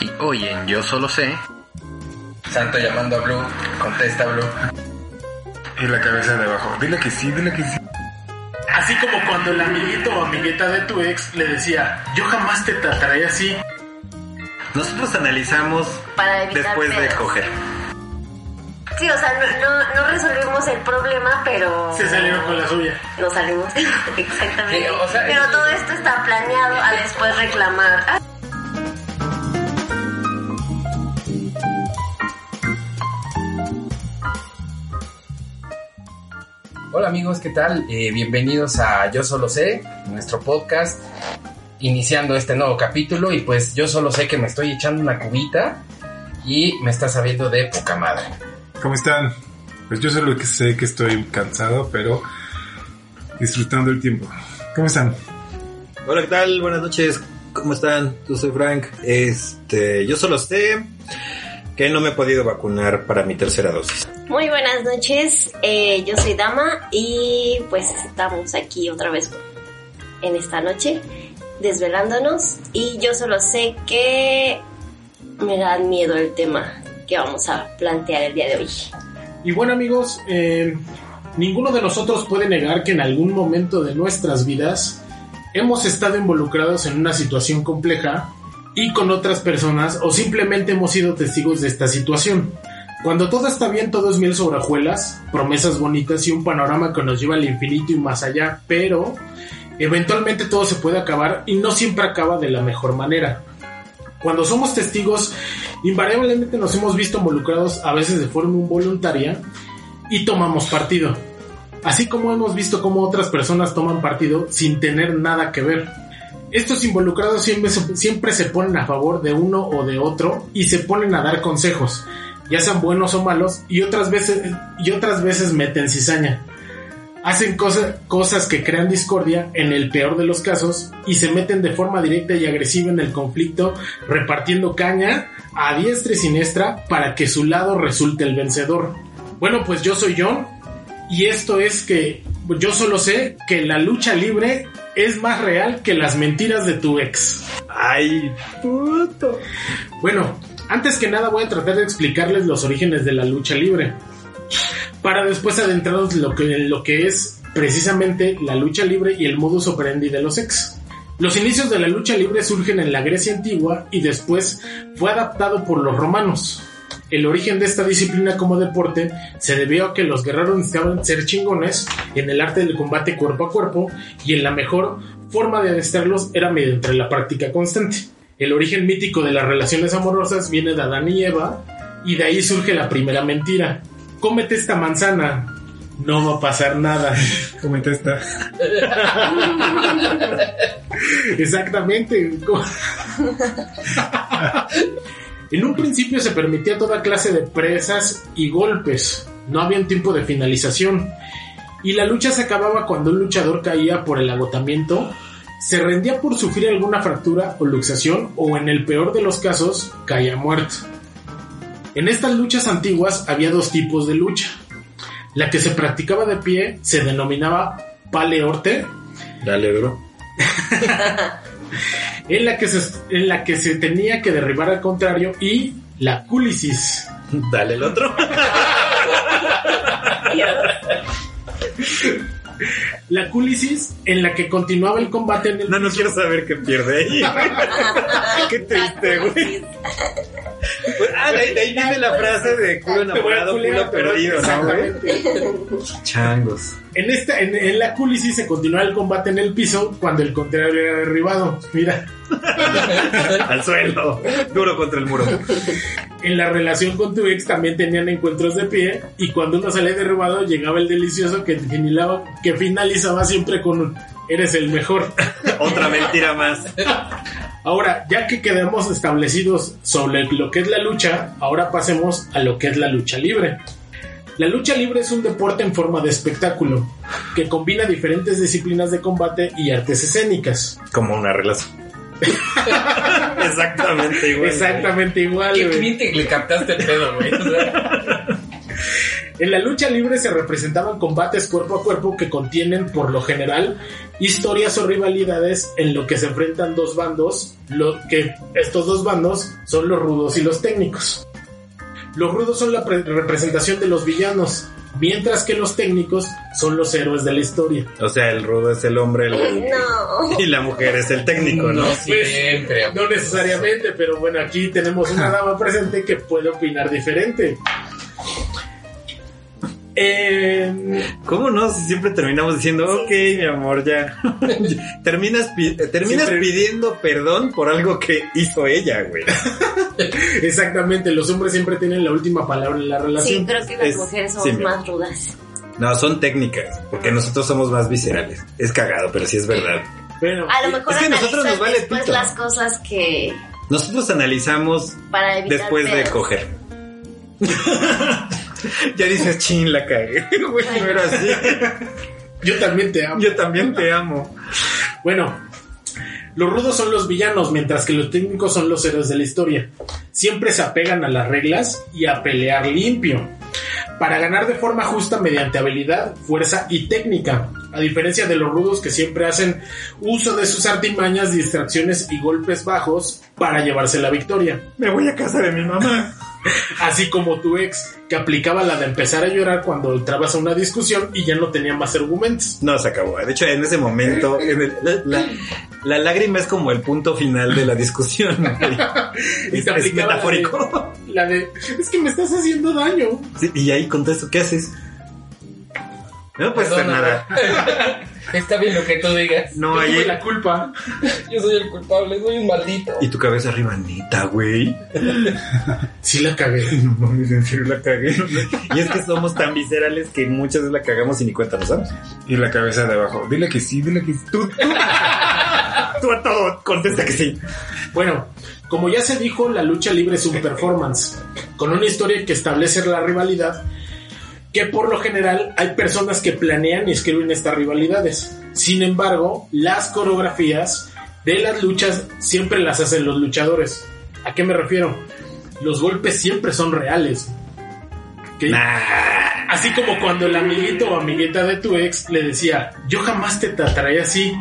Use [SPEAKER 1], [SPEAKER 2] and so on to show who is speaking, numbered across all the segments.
[SPEAKER 1] Y hoy en Yo Solo Sé,
[SPEAKER 2] Santo llamando a Blue, contesta Blue.
[SPEAKER 3] Y la cabeza de abajo. Dile que sí, dile que sí.
[SPEAKER 4] Así como cuando el amiguito o amigueta de tu ex le decía, yo jamás te trataré así.
[SPEAKER 1] nosotros analizamos
[SPEAKER 5] Para evitar
[SPEAKER 1] después de coger.
[SPEAKER 5] Sí, o sea, no, no, no resolvimos el problema, pero...
[SPEAKER 4] Se salieron con la suya.
[SPEAKER 5] No salimos. Exactamente.
[SPEAKER 2] Sí, o sea,
[SPEAKER 5] pero
[SPEAKER 2] es-
[SPEAKER 5] todo esto está planeado a después reclamar.
[SPEAKER 2] Hola amigos, ¿qué tal? Eh, bienvenidos a Yo Solo Sé, nuestro podcast, iniciando este nuevo capítulo y pues yo solo sé que me estoy echando una cubita y me está sabiendo de poca madre.
[SPEAKER 3] ¿Cómo están? Pues yo solo que sé que estoy cansado, pero disfrutando el tiempo. ¿Cómo están?
[SPEAKER 6] Hola, ¿qué tal? Buenas noches. ¿Cómo están? Yo soy Frank. Este, yo solo sé que no me he podido vacunar para mi tercera dosis.
[SPEAKER 5] Muy buenas noches, eh, yo soy Dama y pues estamos aquí otra vez en esta noche desvelándonos y yo solo sé que me da miedo el tema que vamos a plantear el día de hoy.
[SPEAKER 4] Y bueno amigos, eh, ninguno de nosotros puede negar que en algún momento de nuestras vidas hemos estado involucrados en una situación compleja y con otras personas o simplemente hemos sido testigos de esta situación. Cuando todo está bien, todo es miel sobre hojuelas, promesas bonitas y un panorama que nos lleva al infinito y más allá, pero eventualmente todo se puede acabar y no siempre acaba de la mejor manera. Cuando somos testigos, invariablemente nos hemos visto involucrados a veces de forma involuntaria y tomamos partido. Así como hemos visto cómo otras personas toman partido sin tener nada que ver. Estos involucrados siempre, siempre se ponen a favor de uno o de otro y se ponen a dar consejos, ya sean buenos o malos, y otras veces, y otras veces meten cizaña. Hacen cosa- cosas que crean discordia en el peor de los casos y se meten de forma directa y agresiva en el conflicto, repartiendo caña a diestra y siniestra para que su lado resulte el vencedor. Bueno, pues yo soy John y esto es que yo solo sé que la lucha libre es más real que las mentiras de tu ex.
[SPEAKER 6] Ay, puto.
[SPEAKER 4] Bueno, antes que nada voy a tratar de explicarles los orígenes de la lucha libre. Para después adentrarnos en lo que, en lo que es precisamente la lucha libre y el modus operandi de los ex. Los inicios de la lucha libre surgen en la Grecia antigua y después fue adaptado por los romanos. El origen de esta disciplina como deporte se debió a que los guerreros necesitaban ser chingones en el arte del combate cuerpo a cuerpo y en la mejor forma de adestrarlos era mediante la práctica constante. El origen mítico de las relaciones amorosas viene de Adán y Eva y de ahí surge la primera mentira. Cómete esta manzana, no va a pasar nada.
[SPEAKER 3] ¿Cómo está?
[SPEAKER 4] Exactamente. En un principio se permitía toda clase de presas y golpes. No había un tiempo de finalización. Y la lucha se acababa cuando un luchador caía por el agotamiento, se rendía por sufrir alguna fractura o luxación o en el peor de los casos caía muerto. En estas luchas antiguas había dos tipos de lucha. La que se practicaba de pie se denominaba paleorte
[SPEAKER 6] Dale, bro.
[SPEAKER 4] en la que se, en la que se tenía que derribar al contrario y la cúlisis.
[SPEAKER 6] Dale el otro.
[SPEAKER 4] La cúlisis en la que continuaba el combate en el
[SPEAKER 6] No, no quiero saber qué pierde ahí. qué triste, güey. Ah, de ahí, de ahí viene la frase de culo enamorado, culo perdido. Changos.
[SPEAKER 4] En, esta, en, en la cúlisis se continuaba el combate en el piso cuando el contrario era derribado. Mira,
[SPEAKER 6] Al suelo. Duro contra el muro.
[SPEAKER 4] en la relación con tu ex también tenían encuentros de pie y cuando uno salía derribado llegaba el delicioso que finalizaba, que finalizaba siempre con un eres el mejor.
[SPEAKER 6] Otra mentira más.
[SPEAKER 4] Ahora, ya que quedamos establecidos sobre lo que es la lucha, ahora pasemos a lo que es la lucha libre. La lucha libre es un deporte en forma de espectáculo que combina diferentes disciplinas de combate y artes escénicas.
[SPEAKER 6] Como una relación. Exactamente igual.
[SPEAKER 4] Exactamente igual.
[SPEAKER 2] Qué
[SPEAKER 4] güey.
[SPEAKER 2] bien que le captaste el pedo, güey. O sea,
[SPEAKER 4] En la lucha libre se representaban combates cuerpo a cuerpo que contienen, por lo general, historias o rivalidades en lo que se enfrentan dos bandos, lo que estos dos bandos son los rudos y los técnicos. Los rudos son la pre- representación de los villanos, mientras que los técnicos son los héroes de la historia.
[SPEAKER 6] O sea, el rudo es el hombre el-
[SPEAKER 5] No.
[SPEAKER 6] y la mujer es el técnico, ¿no?
[SPEAKER 2] no siempre.
[SPEAKER 4] No necesariamente, pero bueno, aquí tenemos una dama presente que puede opinar diferente. Eh,
[SPEAKER 6] ¿Cómo no? Si siempre terminamos diciendo, ok, mi amor, ya. terminas pi- eh, terminas
[SPEAKER 4] Siempre-
[SPEAKER 6] pidiendo perdón por algo que hizo ella, güey.
[SPEAKER 4] exactamente, los hombres siempre tienen la última palabra en la
[SPEAKER 5] Sí,
[SPEAKER 4] relación.
[SPEAKER 5] creo que las
[SPEAKER 6] Es-
[SPEAKER 5] mujeres
[SPEAKER 6] sí,
[SPEAKER 5] somos más rudas.
[SPEAKER 6] No, son técnicas, porque nosotros somos más viscerales. Es cagado, pero sí es verdad.
[SPEAKER 4] Bueno,
[SPEAKER 5] A lo mejor
[SPEAKER 6] Es que nosotros nos vale
[SPEAKER 5] después
[SPEAKER 6] pito.
[SPEAKER 5] las cosas que
[SPEAKER 6] Nosotros analizamos
[SPEAKER 5] para
[SPEAKER 6] después de coger. ya dices, chin, la cagué. Güey, no era así.
[SPEAKER 4] yo también te amo.
[SPEAKER 6] Yo también te amo.
[SPEAKER 4] Bueno, los rudos son los villanos, mientras que los técnicos son los héroes de la historia. Siempre se apegan a las reglas y a pelear limpio. Para ganar de forma justa mediante habilidad, fuerza y técnica. A diferencia de los rudos que siempre hacen uso de sus artimañas, distracciones y golpes bajos para llevarse la victoria.
[SPEAKER 6] Me voy a casa de mi mamá.
[SPEAKER 4] Así como tu ex, que aplicaba la de empezar a llorar cuando entrabas a una discusión y ya no tenía más argumentos.
[SPEAKER 6] No, se acabó. De hecho, en ese momento, en el- la, la- la lágrima es como el punto final de la discusión.
[SPEAKER 4] Y
[SPEAKER 6] Es,
[SPEAKER 4] te
[SPEAKER 6] es
[SPEAKER 4] aplicaba la de-
[SPEAKER 6] metafórico.
[SPEAKER 4] La de, es que me estás haciendo daño.
[SPEAKER 6] Sí, y ahí contesto, ¿qué haces? No puedes hacer nada.
[SPEAKER 2] Está bien lo que tú digas.
[SPEAKER 6] No,
[SPEAKER 4] Yo
[SPEAKER 6] ahí.
[SPEAKER 4] tuve la culpa.
[SPEAKER 2] Yo soy el culpable, soy un maldito.
[SPEAKER 6] Y tu cabeza arriba, neta, güey.
[SPEAKER 4] Sí la cagué.
[SPEAKER 6] No mames, en serio la cagué. Y es que somos tan viscerales que muchas veces la cagamos y ni cuenta nos damos.
[SPEAKER 3] Y la cabeza de abajo. Dile que sí, dile que sí.
[SPEAKER 6] Tú, tú, tú a todo, contesta que sí.
[SPEAKER 4] Bueno, como ya se dijo, la lucha libre es un performance, con una historia que establece la rivalidad, que por lo general hay personas que planean y escriben estas rivalidades. Sin embargo, las coreografías de las luchas siempre las hacen los luchadores. ¿A qué me refiero? Los golpes siempre son reales. Así como cuando el amiguito o amiguita de tu ex le decía, yo jamás te trataré así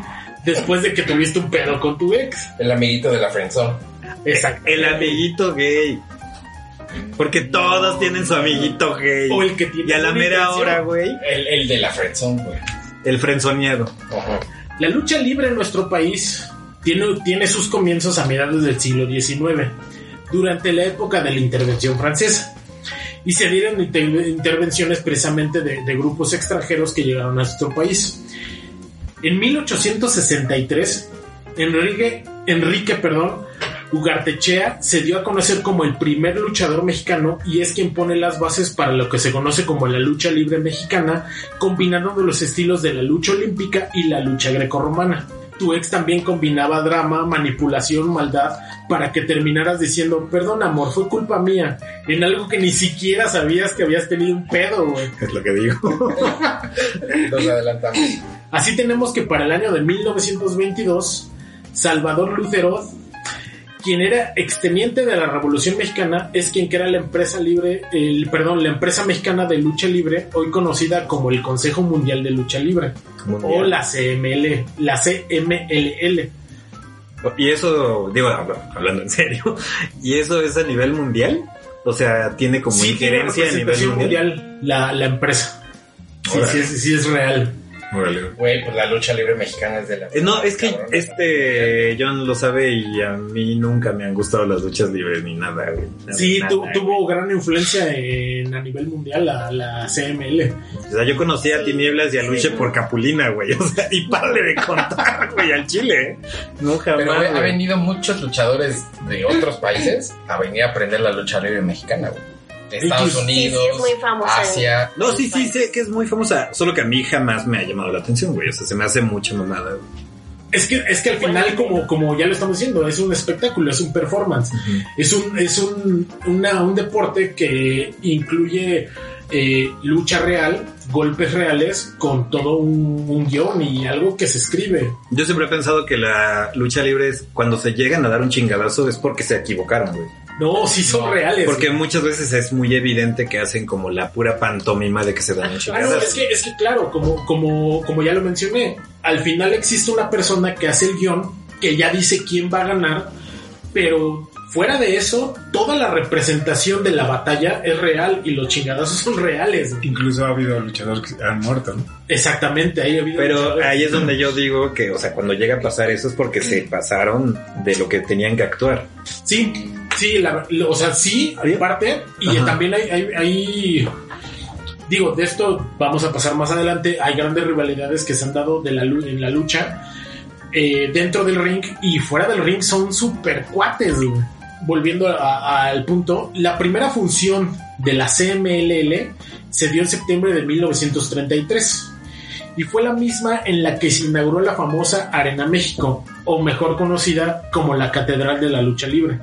[SPEAKER 4] después de que tuviste un pedo con tu ex.
[SPEAKER 2] El amiguito de la friendzone.
[SPEAKER 4] Exacto.
[SPEAKER 6] El amiguito gay. Porque todos tienen su amiguito gay.
[SPEAKER 4] O el que tiene
[SPEAKER 6] Y a la mera hora, güey,
[SPEAKER 2] El, el de la friendzone, güey.
[SPEAKER 6] el frenzoneado.
[SPEAKER 2] Ajá.
[SPEAKER 4] La lucha libre en nuestro país tiene, tiene sus comienzos a mediados del siglo XIX, durante la época de la intervención francesa. Y se dieron inter- intervenciones precisamente de, de grupos extranjeros que llegaron a nuestro país. En 1863, Enrique, Enrique perdón, Ugartechea se dio a conocer como el primer luchador mexicano y es quien pone las bases para lo que se conoce como la lucha libre mexicana, combinando los estilos de la lucha olímpica y la lucha grecorromana. Tu ex también combinaba drama, manipulación, maldad, para que terminaras diciendo, perdón amor, fue culpa mía, en algo que ni siquiera sabías que habías tenido un pedo, güey.
[SPEAKER 6] Es lo que digo.
[SPEAKER 2] Nos adelantamos.
[SPEAKER 4] Así tenemos que para el año de 1922, Salvador Lucerot, quien era exteniente de la Revolución Mexicana, es quien crea la empresa libre, el, perdón, la empresa mexicana de lucha libre, hoy conocida como el Consejo Mundial de Lucha Libre, o la CML, la CMLL.
[SPEAKER 6] Y eso, digo, hablando en serio, ¿y eso es a nivel mundial? O sea, tiene como
[SPEAKER 4] Sí tiene
[SPEAKER 6] injerencia a nivel mundial.
[SPEAKER 4] mundial la, la empresa. Sí, sí, sí es real.
[SPEAKER 2] Güey, pues la lucha libre mexicana es de la.
[SPEAKER 6] Eh, No, es que
[SPEAKER 2] Cabrón.
[SPEAKER 6] este John lo sabe y a mí nunca me han gustado las luchas libres ni nada, güey.
[SPEAKER 4] Sí,
[SPEAKER 6] nada,
[SPEAKER 4] tu-
[SPEAKER 6] güey.
[SPEAKER 4] tuvo gran influencia en, a nivel mundial la, la CML.
[SPEAKER 6] O sea, yo conocí a Tinieblas y a Luche por Capulina, güey. O sea, y párale de contar, güey, al Chile. ¿eh? No jamás.
[SPEAKER 2] Pero ha, venido muchos luchadores de otros países a venir a aprender la lucha libre mexicana, güey. De Estados
[SPEAKER 4] Sí, sí,
[SPEAKER 2] Unidos,
[SPEAKER 5] es muy famosa.
[SPEAKER 2] Asia.
[SPEAKER 6] No, sí, sí, sé que es muy famosa. Solo que a mí jamás me ha llamado la atención, güey. O sea, se me hace mucha mamada, güey.
[SPEAKER 4] Es que, es que al final, como, como ya lo estamos diciendo, es un espectáculo, es un performance. Es un, es un, una- un deporte que incluye eh, lucha real, golpes reales, con todo un, un guion y algo que se escribe.
[SPEAKER 6] Yo siempre he pensado que la lucha libre es cuando se llegan a dar un chingadazo es porque se equivocaron, güey.
[SPEAKER 4] No, sí son
[SPEAKER 2] No,
[SPEAKER 4] reales.
[SPEAKER 6] Porque muchas veces es muy evidente que hacen como la pura pantomima de que se dan
[SPEAKER 4] Ah, no, es que, es que claro, como, como, como ya lo mencioné, al final existe una persona que hace el guion, que ya dice quién va a ganar, pero fuera de eso, toda la representación de la batalla es real y los chingadazos son reales.
[SPEAKER 3] Incluso ha habido luchadores que han muerto, ¿no?
[SPEAKER 4] Exactamente, ahí ha habido...
[SPEAKER 6] Pero ahí es donde yo digo que, o sea, cuando llega a pasar eso es porque se pasaron de lo que tenían que actuar.
[SPEAKER 4] Sí, sí, la- lo- o sea, sí, hay parte, y
[SPEAKER 6] Ajá.
[SPEAKER 4] también hay, hay, hay- digo, de esto vamos a pasar más adelante, hay grandes rivalidades que se han dado de la, lu- en la lucha eh, dentro del ring y fuera del ring son super cuates, güey. Volviendo a- al punto, la primera función de la CMLL se dio en septiembre de 1933 y fue la misma en la que se inauguró la famosa Arena México, o mejor conocida como la Catedral de la Lucha Libre.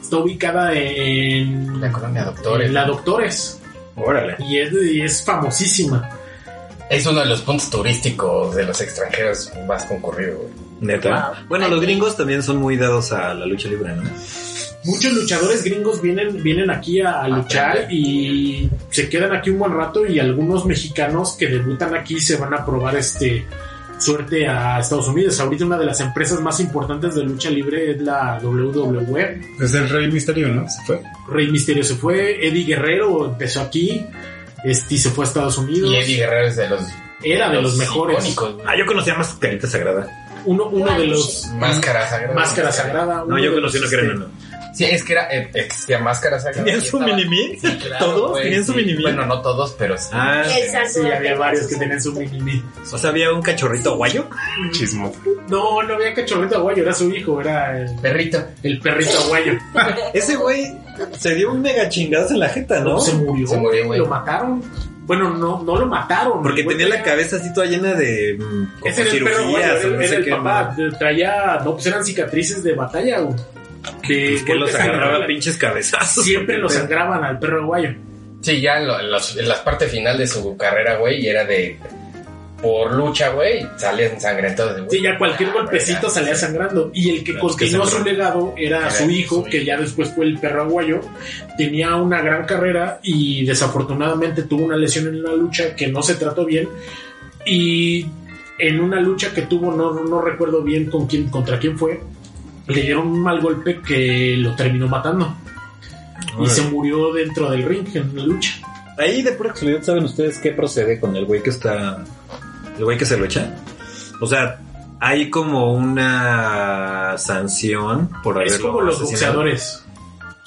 [SPEAKER 4] Está ubicada en
[SPEAKER 2] La colonia Doctores.
[SPEAKER 4] en la Doctores
[SPEAKER 6] Órale.
[SPEAKER 4] y es, y es famosísima.
[SPEAKER 2] Es uno de los puntos turísticos de los extranjeros más concurrido, güey.
[SPEAKER 6] Neta.
[SPEAKER 5] Wow.
[SPEAKER 6] Bueno, los gringos también son muy dados a la lucha libre, ¿no?
[SPEAKER 4] Muchos luchadores gringos vienen, vienen aquí a, a luchar y se quedan aquí un buen rato y algunos mexicanos que debutan aquí se van a probar este suerte a Estados Unidos. Ahorita una de las empresas más importantes de lucha libre es la WWE.
[SPEAKER 3] Es el Rey Misterio, ¿no? Se fue.
[SPEAKER 4] Rey Misterio se fue, Eddie Guerrero empezó aquí este, y se fue a Estados Unidos.
[SPEAKER 2] Y Eddie Guerrero es de los...
[SPEAKER 4] Era de los mejores.
[SPEAKER 2] icónicos.
[SPEAKER 6] Ah, yo conocía más Carita Sagrada.
[SPEAKER 4] Uno, uno de los
[SPEAKER 2] Máscara sagrada.
[SPEAKER 4] Máscara Sagrada.
[SPEAKER 6] No, yo conocí uno que era
[SPEAKER 4] este,
[SPEAKER 6] enano.
[SPEAKER 2] Sí, es que era, eh, existía Máscara Sagrada.
[SPEAKER 6] ¿Tenían su mini-me?
[SPEAKER 2] Sí, claro,
[SPEAKER 6] ¿Todos
[SPEAKER 2] güey,
[SPEAKER 6] tenían su
[SPEAKER 2] sí.
[SPEAKER 6] mini-me?
[SPEAKER 2] Bueno, no todos, pero sí.
[SPEAKER 6] Ah,
[SPEAKER 5] Exacto.
[SPEAKER 4] Sí, había varios que tenían su mini
[SPEAKER 6] o sea, había un cachorrito guayo.
[SPEAKER 3] Chismo.
[SPEAKER 4] No, no había cachorrito aguayo, era su hijo, era el,
[SPEAKER 2] Perrito.
[SPEAKER 4] el perrito aguayo.
[SPEAKER 6] Ese güey se dio un mega chingazo en la jeta, ¿no?
[SPEAKER 4] Se murió,
[SPEAKER 2] Se murió, güey.
[SPEAKER 4] lo mataron. Bueno, no, no lo mataron.
[SPEAKER 6] Porque tenía la cabeza así toda llena de mm, como
[SPEAKER 4] Ese era el perro aguayo,
[SPEAKER 6] cirugías
[SPEAKER 4] era,
[SPEAKER 6] o no
[SPEAKER 4] era
[SPEAKER 6] sé
[SPEAKER 4] el
[SPEAKER 6] qué.
[SPEAKER 4] papá.
[SPEAKER 6] ¿no?
[SPEAKER 4] Traía, no, pues eran cicatrices de batalla, güey.
[SPEAKER 6] Que los
[SPEAKER 4] golpes
[SPEAKER 6] agarraba
[SPEAKER 4] agarraban.
[SPEAKER 6] pinches cabezazos.
[SPEAKER 4] Siempre lo sangraban al perro aguayo.
[SPEAKER 2] Sí, ya en, lo- en los- en la parte final de su carrera, güey, y era de... Por lucha, güey, salía ensangrentado. de, güey.
[SPEAKER 4] Sí, ya cualquier golpecito salía sangrando. Y el que continuó su legado era
[SPEAKER 2] Era
[SPEAKER 4] su hijo,
[SPEAKER 2] su
[SPEAKER 4] que
[SPEAKER 2] hijo.
[SPEAKER 4] ya después fue el perro aguayo. Tenía una gran carrera y desafortunadamente tuvo una lesión en la lucha que no se trató bien. Y en una lucha que tuvo, no, no recuerdo bien con quién, contra quién fue, le dieron un mal golpe que lo terminó matando. Y se murió dentro del ring en la lucha.
[SPEAKER 6] Ahí de pura casualidad, ¿saben ustedes qué procede con el güey que está. El güey que se lo echa? O sea, hay como una sanción por haberlo
[SPEAKER 4] Es como los
[SPEAKER 6] asesinado.
[SPEAKER 4] boxeadores.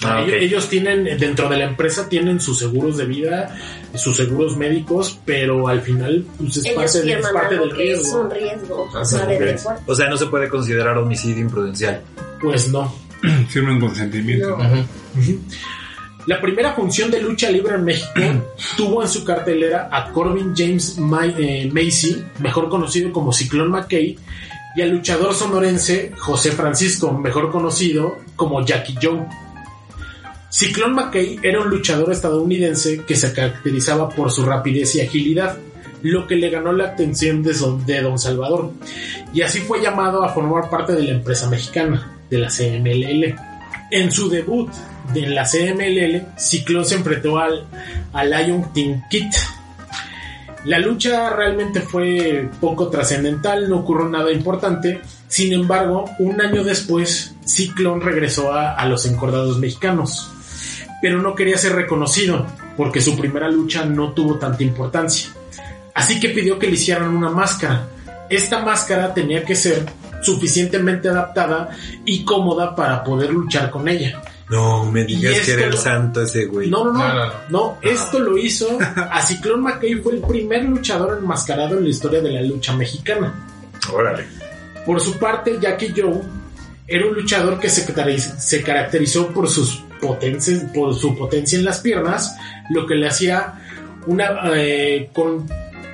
[SPEAKER 6] Ah,
[SPEAKER 4] ellos,
[SPEAKER 6] ok.
[SPEAKER 4] ellos tienen, dentro de la empresa, tienen sus seguros de vida, sus seguros médicos, pero al final pues, es, parte, de- es
[SPEAKER 5] firman
[SPEAKER 4] parte
[SPEAKER 5] algo
[SPEAKER 4] del
[SPEAKER 5] que es
[SPEAKER 4] riesgo.
[SPEAKER 5] un riesgo.
[SPEAKER 4] Ah.
[SPEAKER 6] O sea, no se puede considerar homicidio imprudencial.
[SPEAKER 4] Pues no.
[SPEAKER 3] Firman consentimiento.
[SPEAKER 5] No.
[SPEAKER 2] Ujú.
[SPEAKER 4] La primera función de lucha libre en México tuvo en su cartelera a Corbin James eh, Macy, mejor conocido como Ciclón McKay, y al luchador sonorense José Francisco, mejor conocido como Jackie Joe. Ciclón McKay era un luchador estadounidense que se caracterizaba por su rapidez y agilidad, lo que le ganó la atención de, Son- de Don Salvador, y así fue llamado a formar parte de la empresa mexicana, de la CMLL. En su debut de la CMLL, Ciclón se enfrentó al, al Lion Team Kit. La lucha realmente fue poco trascendental, no ocurrió nada importante. Sin embargo, un año después, Ciclón regresó a, a los encordados mexicanos. Pero no quería ser reconocido, porque su primera lucha no tuvo tanta importancia. Así que pidió que le hicieran una máscara. Esta máscara tenía que ser suficientemente adaptada y cómoda para poder luchar con ella.
[SPEAKER 6] No, me digas que era el santo ese güey.
[SPEAKER 4] No, no, no,
[SPEAKER 2] No,
[SPEAKER 4] no. esto lo hizo a Ciclón McKay fue el primer luchador enmascarado en la historia de la lucha mexicana.
[SPEAKER 6] Órale.
[SPEAKER 4] Por su parte, Jackie Joe era un luchador que se caracterizó por sus potencias, por su potencia en las piernas, lo que le hacía una eh, con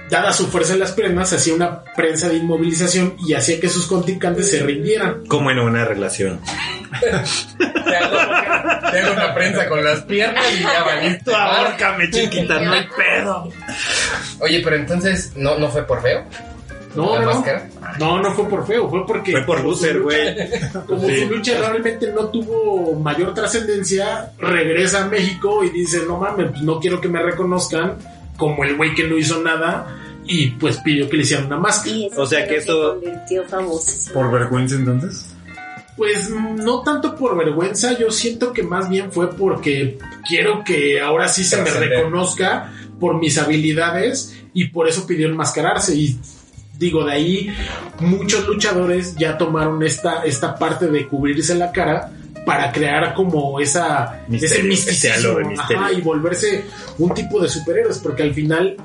[SPEAKER 4] dada su fuerza en las piernas, hacía una prensa de inmovilización y hacía que sus contrincantes se rindieran.
[SPEAKER 6] Como en una relación.
[SPEAKER 2] Te hago, te hago una prensa con las piernas y ya valiste.
[SPEAKER 6] Ahórcame, chiquita, no hay pedo.
[SPEAKER 2] Oye, pero entonces, ¿no, no fue por feo?
[SPEAKER 4] No,
[SPEAKER 2] ¿La
[SPEAKER 4] no, no.
[SPEAKER 2] máscara?
[SPEAKER 4] No, no fue por feo, fue porque.
[SPEAKER 6] Fue por loser, güey.
[SPEAKER 4] Como
[SPEAKER 6] Sí.
[SPEAKER 4] su lucha realmente no tuvo mayor trascendencia, regresa a México y dice: No mames, pues no quiero que me reconozcan como el güey que no hizo nada. Y pues pidió que le hicieran una máscara.
[SPEAKER 6] O sea que
[SPEAKER 5] lo
[SPEAKER 6] eso-.
[SPEAKER 3] ¿Por vergüenza entonces?
[SPEAKER 4] Pues no tanto por vergüenza, yo siento que más bien fue porque quiero que ahora sí se me reconozca por mis habilidades y por eso pidió enmascararse. Y digo, de ahí muchos luchadores ya tomaron esta, esta parte de cubrirse la cara para crear como esa
[SPEAKER 6] Misterio,
[SPEAKER 4] ese misticismo
[SPEAKER 6] misterio.
[SPEAKER 4] ajá, y volverse un tipo de superhéroes, porque al final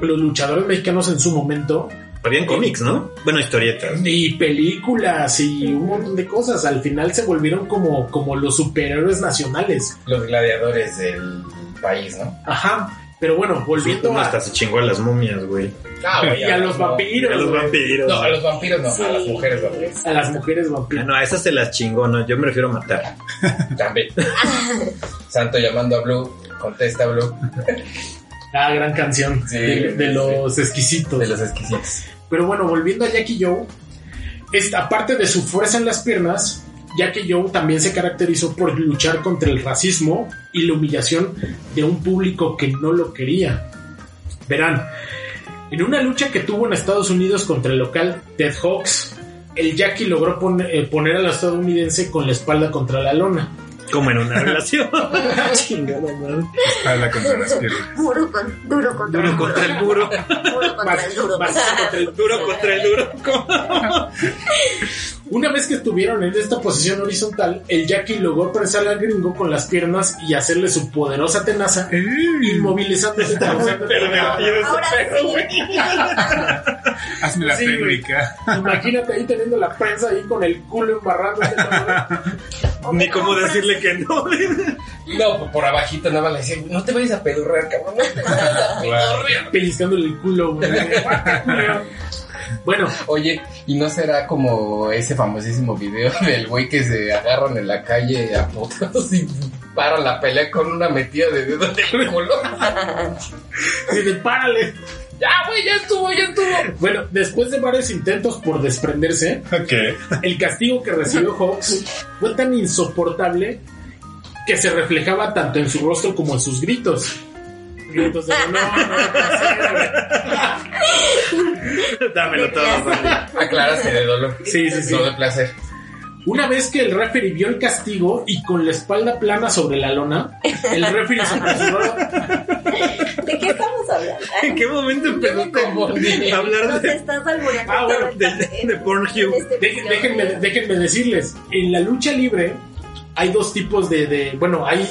[SPEAKER 4] los luchadores mexicanos en su momento
[SPEAKER 6] Habían cómics, ¿no? Bueno, historietas.
[SPEAKER 4] y películas y un montón de cosas. Al final se volvieron como, como los superhéroes nacionales.
[SPEAKER 2] Los gladiadores del país, ¿no?
[SPEAKER 4] Ajá. Pero bueno, volviendo
[SPEAKER 6] Uno
[SPEAKER 4] a,
[SPEAKER 6] hasta se chingó a las momias, güey.
[SPEAKER 2] Ah, güey,
[SPEAKER 4] y a los
[SPEAKER 2] no.
[SPEAKER 4] vampiros.
[SPEAKER 6] A los vampiros.
[SPEAKER 2] No, a los vampiros no,
[SPEAKER 5] Sí,
[SPEAKER 2] a las mujeres vampiros.
[SPEAKER 4] A las mujeres
[SPEAKER 6] Ah,
[SPEAKER 4] vampiros.
[SPEAKER 6] no, a esas se las chingó, no. Yo me refiero a matar.
[SPEAKER 2] También. Santo llamando a Blue, contesta Blue,
[SPEAKER 4] Ah, gran canción.
[SPEAKER 2] Sí,
[SPEAKER 4] de, de
[SPEAKER 2] sí,
[SPEAKER 4] los exquisitos.
[SPEAKER 2] de los exquisitos.
[SPEAKER 4] Pero bueno, volviendo a Jackie Joe, esta, aparte de su fuerza en las piernas, Jackie Joe también se caracterizó por luchar contra el racismo y la humillación de un público que no lo quería. Verán, en una lucha que tuvo en Estados Unidos contra el local Ted Hawks, el Jackie logró pon- eh, poner al estadounidense con la espalda contra la lona.
[SPEAKER 6] Como en una relación. Chingada madre.
[SPEAKER 3] Espalda contra las piernas.
[SPEAKER 5] Duro, con, duro contra
[SPEAKER 6] Duro
[SPEAKER 5] el duro.
[SPEAKER 6] contra el duro.
[SPEAKER 5] Duro contra el duro.
[SPEAKER 4] Vas- vas contra el
[SPEAKER 6] Duro contra el duro.
[SPEAKER 4] Una vez que estuvieron en esta posición horizontal, el Jackie logró prensar al gringo con las piernas y hacerle su poderosa tenaza, una-
[SPEAKER 5] Ahora sí.
[SPEAKER 3] Hazme la
[SPEAKER 4] Sí,
[SPEAKER 3] técnica.
[SPEAKER 4] Imagínate ahí teniendo la prensa ahí con el culo embarrado.
[SPEAKER 6] Ni cómo decirle que no.
[SPEAKER 2] No, por- por abajito nada más le decía, no te vayas a pedorrear, cabrón, no te vayas a pedorrear.
[SPEAKER 4] Pellizcándole el culo, güey. Bueno,
[SPEAKER 2] Oye, ¿y no será como ese famosísimo video del güey que se agarran en la calle a putos y paran la pelea con una metida de dedo en el culo?
[SPEAKER 4] dice, párale.
[SPEAKER 2] ya, güey, ya estuvo, ya estuvo.
[SPEAKER 4] Bueno, después de varios intentos por desprenderse, el castigo que recibió Hawks fue tan insoportable que se reflejaba tanto en su rostro como en sus gritos. Gritos de no, no, no,
[SPEAKER 6] Dámelo todo, güey.
[SPEAKER 2] Aclaraste de dolor.
[SPEAKER 4] Sí, sí, sí.
[SPEAKER 2] No de placer.
[SPEAKER 4] Una vez que el referee vio el castigo y con la espalda plana sobre la lona, el referee se apresuró
[SPEAKER 5] ¿De qué estamos hablando?
[SPEAKER 6] ¿En qué momento empezaste a hablar de,
[SPEAKER 5] estás
[SPEAKER 4] Ah, bueno,
[SPEAKER 6] de, de Pornhub?
[SPEAKER 5] Este
[SPEAKER 4] déjenme, déjenme decirles, en la lucha libre hay dos tipos de, de- bueno, hay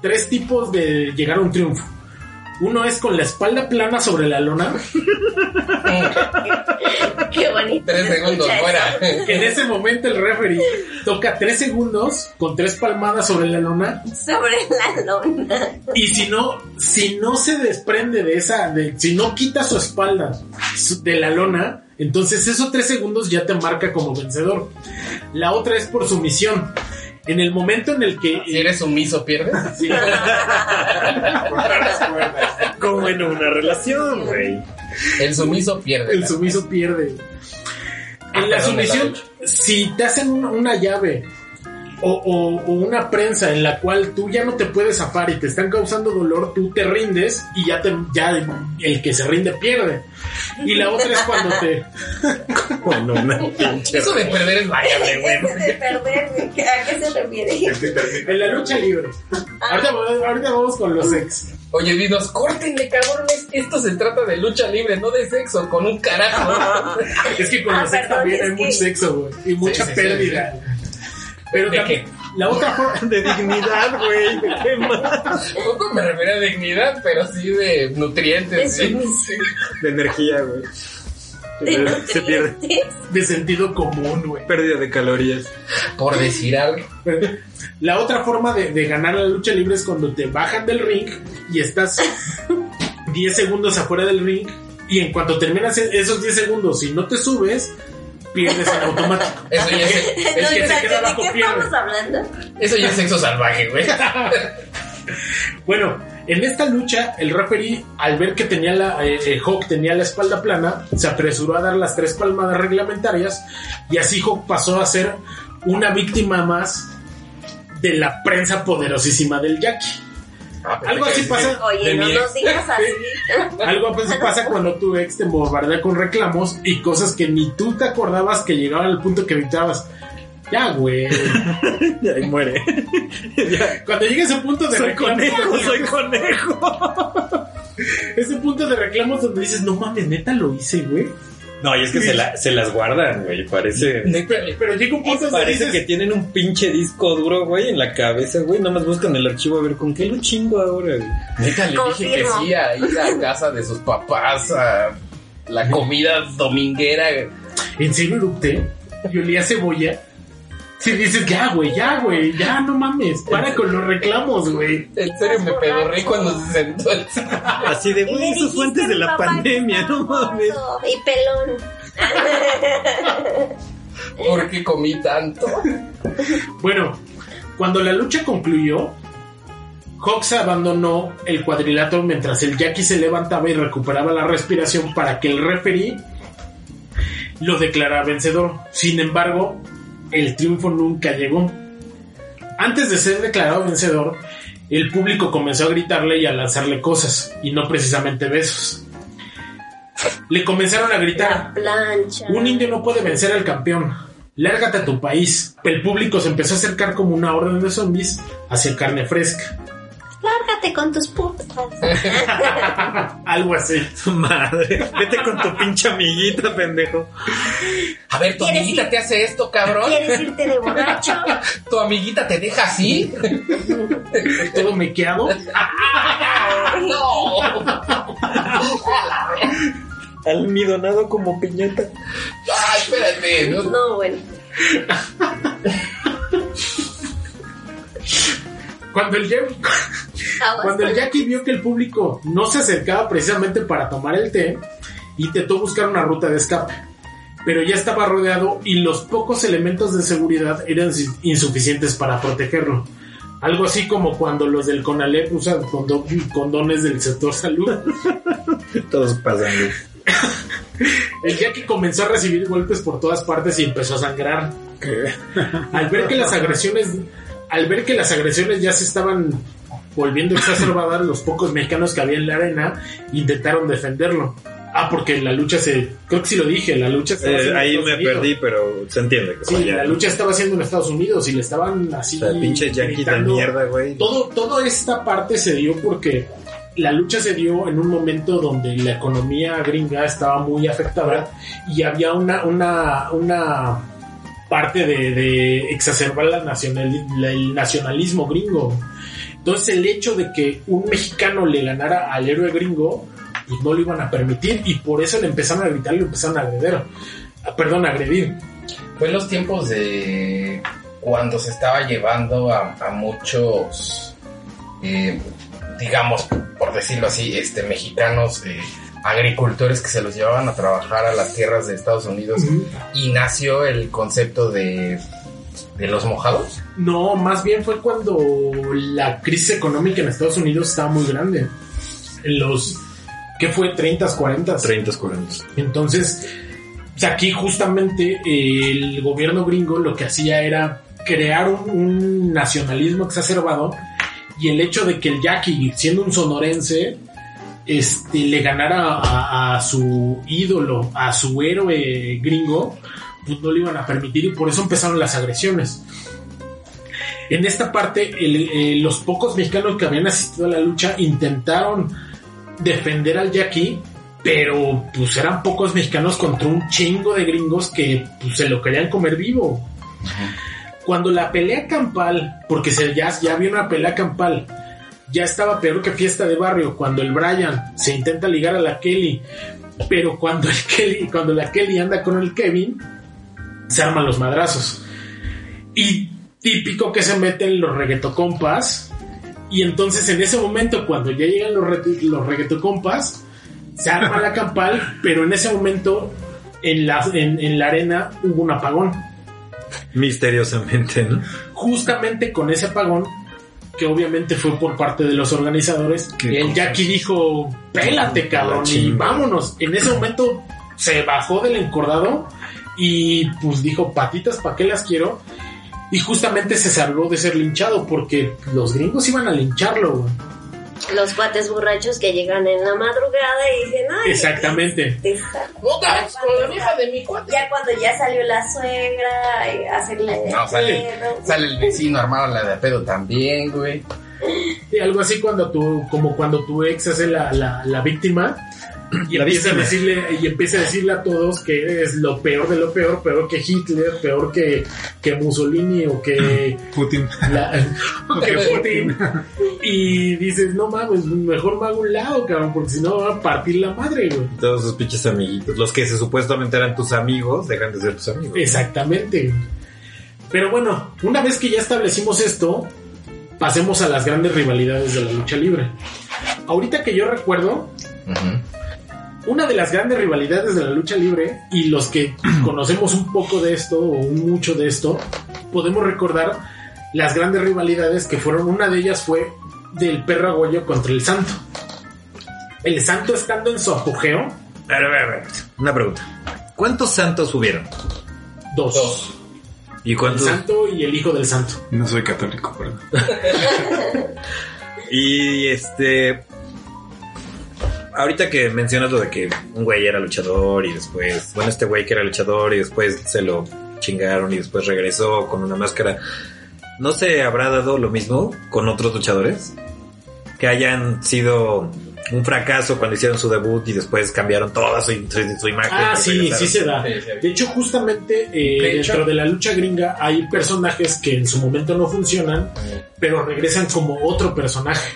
[SPEAKER 4] tres tipos de llegar a un triunfo. Uno es con la espalda plana sobre la lona.
[SPEAKER 5] Qué bonito.
[SPEAKER 2] Tres
[SPEAKER 5] se
[SPEAKER 2] segundos fuera.
[SPEAKER 4] En ese momento el referee toca tres segundos con tres palmadas sobre la lona
[SPEAKER 5] Sobre la lona.
[SPEAKER 4] y si no, si no se desprende de esa, de, si no quita su espalda de la lona, entonces esos tres segundos ya te marca como vencedor. La otra es por sumisión. En el momento en el que
[SPEAKER 2] Si eres sumiso, pierdes.
[SPEAKER 4] Sí.
[SPEAKER 6] Como en una relación, güey.
[SPEAKER 2] El sumiso pierde.
[SPEAKER 4] el sumiso pierde.
[SPEAKER 2] Ah,
[SPEAKER 4] En la
[SPEAKER 2] perdón,
[SPEAKER 4] sumisión, si te hacen una llave o, o- o una prensa en la cual tú ya no te puedes zafar y te están causando dolor, tú te rindes y ya, te, ya el que se rinde pierde. Y la otra es cuando te...
[SPEAKER 6] En una pinche.
[SPEAKER 2] Eso de perder es variable, güey.
[SPEAKER 5] Ese de perder, ¿a qué se refiere?
[SPEAKER 4] En la lucha libre. Ahorita, ahorita vamos con los ex.
[SPEAKER 2] Oye, dinos, córtenle, cabrones. Esto se trata de lucha libre, no de sexo, con un carajo.
[SPEAKER 4] Es que con
[SPEAKER 5] Ah,
[SPEAKER 4] los ex también
[SPEAKER 5] es
[SPEAKER 4] hay mucho
[SPEAKER 5] que-
[SPEAKER 4] sexo, güey. Y mucha
[SPEAKER 2] sí, sí,
[SPEAKER 4] pérdida. Pero
[SPEAKER 2] ¿De
[SPEAKER 4] también, la otra forma...
[SPEAKER 6] De dignidad, güey. ¿Qué más?
[SPEAKER 2] Tampoco me refiero a dignidad, pero sí de
[SPEAKER 5] De
[SPEAKER 2] nutrientes. sí.
[SPEAKER 6] De energía, güey.
[SPEAKER 5] De
[SPEAKER 6] Se pierde.
[SPEAKER 4] De sentido común, güey.
[SPEAKER 6] Pérdida de calorías.
[SPEAKER 2] Por decir algo.
[SPEAKER 4] La otra forma de, de ganar la lucha libre es cuando te bajan del ring y estás 10 segundos afuera del ring Y en cuanto terminas esos 10 segundos, si no te subes, pierdes en automático.
[SPEAKER 2] Eso ya es,
[SPEAKER 4] que se queda
[SPEAKER 5] ¿De
[SPEAKER 4] abajo
[SPEAKER 5] qué
[SPEAKER 4] pierde.
[SPEAKER 5] estamos hablando?
[SPEAKER 2] eso ya es sexo salvaje, güey.
[SPEAKER 4] Bueno, en esta lucha, el referee, al ver que tenía la, eh, eh, Hawk tenía la espalda plana, se apresuró a dar las tres palmadas reglamentarias y así Hawk pasó a ser una víctima más de la prensa poderosísima del Jackie. Algo así pasa.
[SPEAKER 5] Oye, no nos digas así.
[SPEAKER 4] Algo así pasa cuando tu ex te bombardea con reclamos y cosas que ni tú te acordabas que llegaban al punto que gritabas. Ya, güey.
[SPEAKER 6] Y ahí muere.
[SPEAKER 4] Cuando llega ese punto de
[SPEAKER 6] soy
[SPEAKER 4] reclamos,
[SPEAKER 6] conejo, soy conejo.
[SPEAKER 4] ese punto de reclamos donde dices, no mames, neta lo hice, güey.
[SPEAKER 6] No, y es que se, la- se las guardan, güey. Parece.
[SPEAKER 4] Pero, pero llega un punto
[SPEAKER 6] Parece
[SPEAKER 4] dices,
[SPEAKER 6] que tienen un pinche disco duro, güey, en la cabeza, güey. Nada más buscan el archivo a ver con qué lo chingo ahora, güey.
[SPEAKER 2] Neta, le dije que sí a ir a casa de sus papás, a la comida dominguera.
[SPEAKER 4] ¿En serio erupté? Y olía cebolla. Si dices, ya, güey, ya, güey, ya, no mames, para con los reclamos, güey.
[SPEAKER 2] En serio me pedorré cuando se sentó el...
[SPEAKER 6] Así de, güey, esos
[SPEAKER 5] dijiste
[SPEAKER 6] fuentes
[SPEAKER 5] a
[SPEAKER 6] de la pandemia, no mames.
[SPEAKER 5] Y pelón.
[SPEAKER 2] ¿Por qué comí tanto?
[SPEAKER 4] Bueno, cuando la lucha concluyó, Hawks abandonó el cuadrilátero mientras el Jackie se levantaba y recuperaba la respiración para que el referee lo declarara vencedor. Sin embargo, el triunfo nunca llegó. Antes de ser declarado vencedor, el público comenzó a gritarle y a lanzarle cosas, y no precisamente besos. Le comenzaron a gritar, un indio no puede vencer al campeón. Lárgate a tu país. El público se empezó a acercar como una orden de zombies hacia carne fresca.
[SPEAKER 5] Lárgate con tus putas.
[SPEAKER 4] Algo así.
[SPEAKER 6] Su madre. Vete con tu pinche amiguita, pendejo.
[SPEAKER 2] A ver, tu
[SPEAKER 5] ¿Quieres
[SPEAKER 2] amiguita
[SPEAKER 5] ir?
[SPEAKER 2] te hace esto, cabrón.
[SPEAKER 5] ¿Quieres irte de borracho?
[SPEAKER 2] Tu amiguita te deja así.
[SPEAKER 4] Todo mequeado.
[SPEAKER 2] No.
[SPEAKER 6] Almidonado como piñata.
[SPEAKER 2] Ay, espérate. no-
[SPEAKER 5] No, bueno.
[SPEAKER 4] Cuando el, Jack- Cuando el Jackie vio que el público no se acercaba precisamente para tomar el té, intentó buscar una ruta de escape. Pero ya estaba rodeado y los pocos elementos de seguridad eran ins- insuficientes para protegerlo. Algo así como cuando los del CONALEP usan condo- condones del sector salud.
[SPEAKER 6] Todos pasan, güey.
[SPEAKER 4] El Jackie comenzó a recibir golpes por todas partes y empezó a sangrar. Al ver que las agresiones, al ver que las agresiones ya se estaban volviendo exacerbadas, los pocos mexicanos que había en la arena intentaron defenderlo. Ah, porque la lucha se, creo que sí lo dije, la lucha estaba
[SPEAKER 6] Eh,
[SPEAKER 4] en
[SPEAKER 6] ahí me
[SPEAKER 4] Unidos.
[SPEAKER 6] perdí, pero se entiende que
[SPEAKER 4] Sí, la
[SPEAKER 6] ¿no?
[SPEAKER 4] lucha estaba haciendo en Estados Unidos y le estaban así.
[SPEAKER 6] O sea, pinche yankee de mierda, güey.
[SPEAKER 4] Todo, toda esta parte se dio porque la lucha se dio en un momento donde la economía gringa estaba muy afectada y había una, una, una parte de, de exacerbar la- el nacionalismo gringo. Entonces el hecho de que un mexicano le ganara al héroe gringo, pues no lo iban a permitir y por eso le empezaron a gritar y lo empezaron a agredir. Ah, Perdón, a agredir.
[SPEAKER 2] Fue en los tiempos de cuando se estaba llevando a, a muchos, eh, digamos, por decirlo así, este, mexicanos, eh, agricultores que se los llevaban a trabajar a las tierras de Estados Unidos y nació el concepto de, de los mojados.
[SPEAKER 4] No, más bien fue cuando la crisis económica en Estados Unidos estaba muy grande. En los, ¿qué fue? 30, 40.
[SPEAKER 6] 30, 40.
[SPEAKER 4] Entonces, o sea, aquí justamente el gobierno gringo lo que hacía era crear un, un nacionalismo exacerbado y el hecho de que el Jackie, siendo un sonorense, este, le ganara a, a su ídolo, a su héroe gringo, pues no le iban a permitir y por eso empezaron las agresiones. En esta parte, el- eh, los pocos mexicanos que habían asistido a la lucha intentaron defender al Jackie, pero pues eran pocos mexicanos contra un chingo de gringos que pues, se lo querían comer vivo. Cuando la pelea campal, porque se, ya, ya había una pelea campal, ya estaba peor que fiesta de barrio, cuando el Brian se intenta ligar a la Kelly, pero cuando el Kelly, cuando la Kelly anda con el Kevin, se arman los madrazos. Y típico que se meten los reggaetocompas. Y entonces en ese momento, cuando ya llegan los, re- los reggaetocompas, Se arma la campal, pero en ese momento en la, en, en la arena hubo un apagón.
[SPEAKER 6] Misteriosamente, ¿no?
[SPEAKER 4] Justamente con ese apagón, que obviamente fue por parte de los organizadores, el. Jackie dijo, pélate cabrón, y vámonos. En ese momento se bajó del encordado y pues dijo, patitas, ¿para qué las quiero? Y justamente se salvó de ser linchado porque los gringos iban a lincharlo. güey.
[SPEAKER 5] Los cuates borrachos que llegan en la madrugada y dicen, ay,
[SPEAKER 4] Exactamente.
[SPEAKER 2] Puta, con la hija de mi cuate.
[SPEAKER 5] Ya cuando ya salió la suegra, eh, hacerle
[SPEAKER 2] No, sale,
[SPEAKER 5] pedo.
[SPEAKER 2] sale el vecino armado la de pedo también, güey.
[SPEAKER 4] Sí, algo así cuando tu, como cuando tu ex hace la, la, la víctima y
[SPEAKER 6] La
[SPEAKER 4] empieza a decirle, y empieza a decirle a todos que eres lo peor de lo peor, peor que Hitler, peor que, que Mussolini o que,
[SPEAKER 3] Putin.
[SPEAKER 4] la, o que Putin. Y dices, no mames, mejor me hago un lado, cabrón, porque si no va a partir la madre, güey.
[SPEAKER 6] Todos sus pinches amiguitos. Los que se supuestamente eran tus amigos, dejan de ser tus amigos.
[SPEAKER 4] Exactamente. Pero bueno, una vez que ya establecimos esto, pasemos a las grandes rivalidades de la lucha libre. Ahorita que yo recuerdo, una de las grandes rivalidades de la lucha libre y los que conocemos un poco de esto o un mucho de esto, podemos recordar las grandes rivalidades que fueron, una de ellas fue del perro aguayo contra el santo. El santo estando en su apogeo,
[SPEAKER 6] A ver, a ver, a ver. Una pregunta. ¿Cuántos santos hubieron?
[SPEAKER 4] dos.
[SPEAKER 2] Dos.
[SPEAKER 6] ¿Y
[SPEAKER 4] El
[SPEAKER 6] cuántos?
[SPEAKER 4] santo y el hijo del santo.
[SPEAKER 3] No soy católico, perdón.
[SPEAKER 6] Y este. Ahorita que mencionas lo de que un güey era luchador y después. Bueno, este güey que era luchador y después se lo chingaron y después regresó con una máscara. ¿No se habrá dado lo mismo con otros luchadores? Que hayan sido un fracaso cuando hicieron su debut y después cambiaron toda su, su- su imagen.
[SPEAKER 4] Ah, sí,
[SPEAKER 6] regresaron.
[SPEAKER 4] sí se da. De hecho, justamente eh,
[SPEAKER 2] De hecho-
[SPEAKER 4] dentro de la lucha gringa hay personajes que en su momento no funcionan, pero regresan como otro personaje.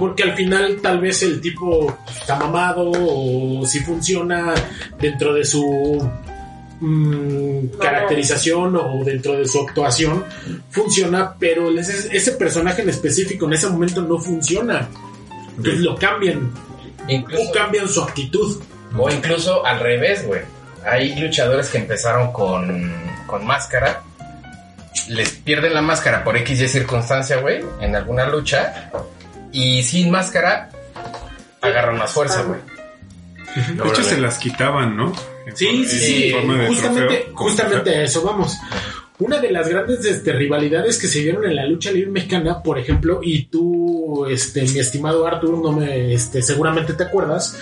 [SPEAKER 4] Porque al final tal vez el tipo está mamado o si funciona dentro de su mm, caracterización o dentro de su actuación, funciona, pero ese, ese personaje en específico en ese momento no funciona. Entonces lo cambian o
[SPEAKER 2] Incluso,
[SPEAKER 4] cambian su actitud.
[SPEAKER 2] o incluso al revés, güey. Hay luchadores que empezaron con, con máscara. Les pierden la máscara por X y circunstancia, güey, en alguna lucha. Y sin máscara, agarran más fuerza, güey.
[SPEAKER 3] De hecho, se las quitaban, ¿no? En
[SPEAKER 4] Sí, sí, sí. Justamente,
[SPEAKER 3] trofeo,
[SPEAKER 4] justamente a eso vamos. Una de las grandes este, rivalidades que se dieron en la lucha libre mexicana, por ejemplo, y tú, este, mi estimado Arthur, no me, este, seguramente te acuerdas,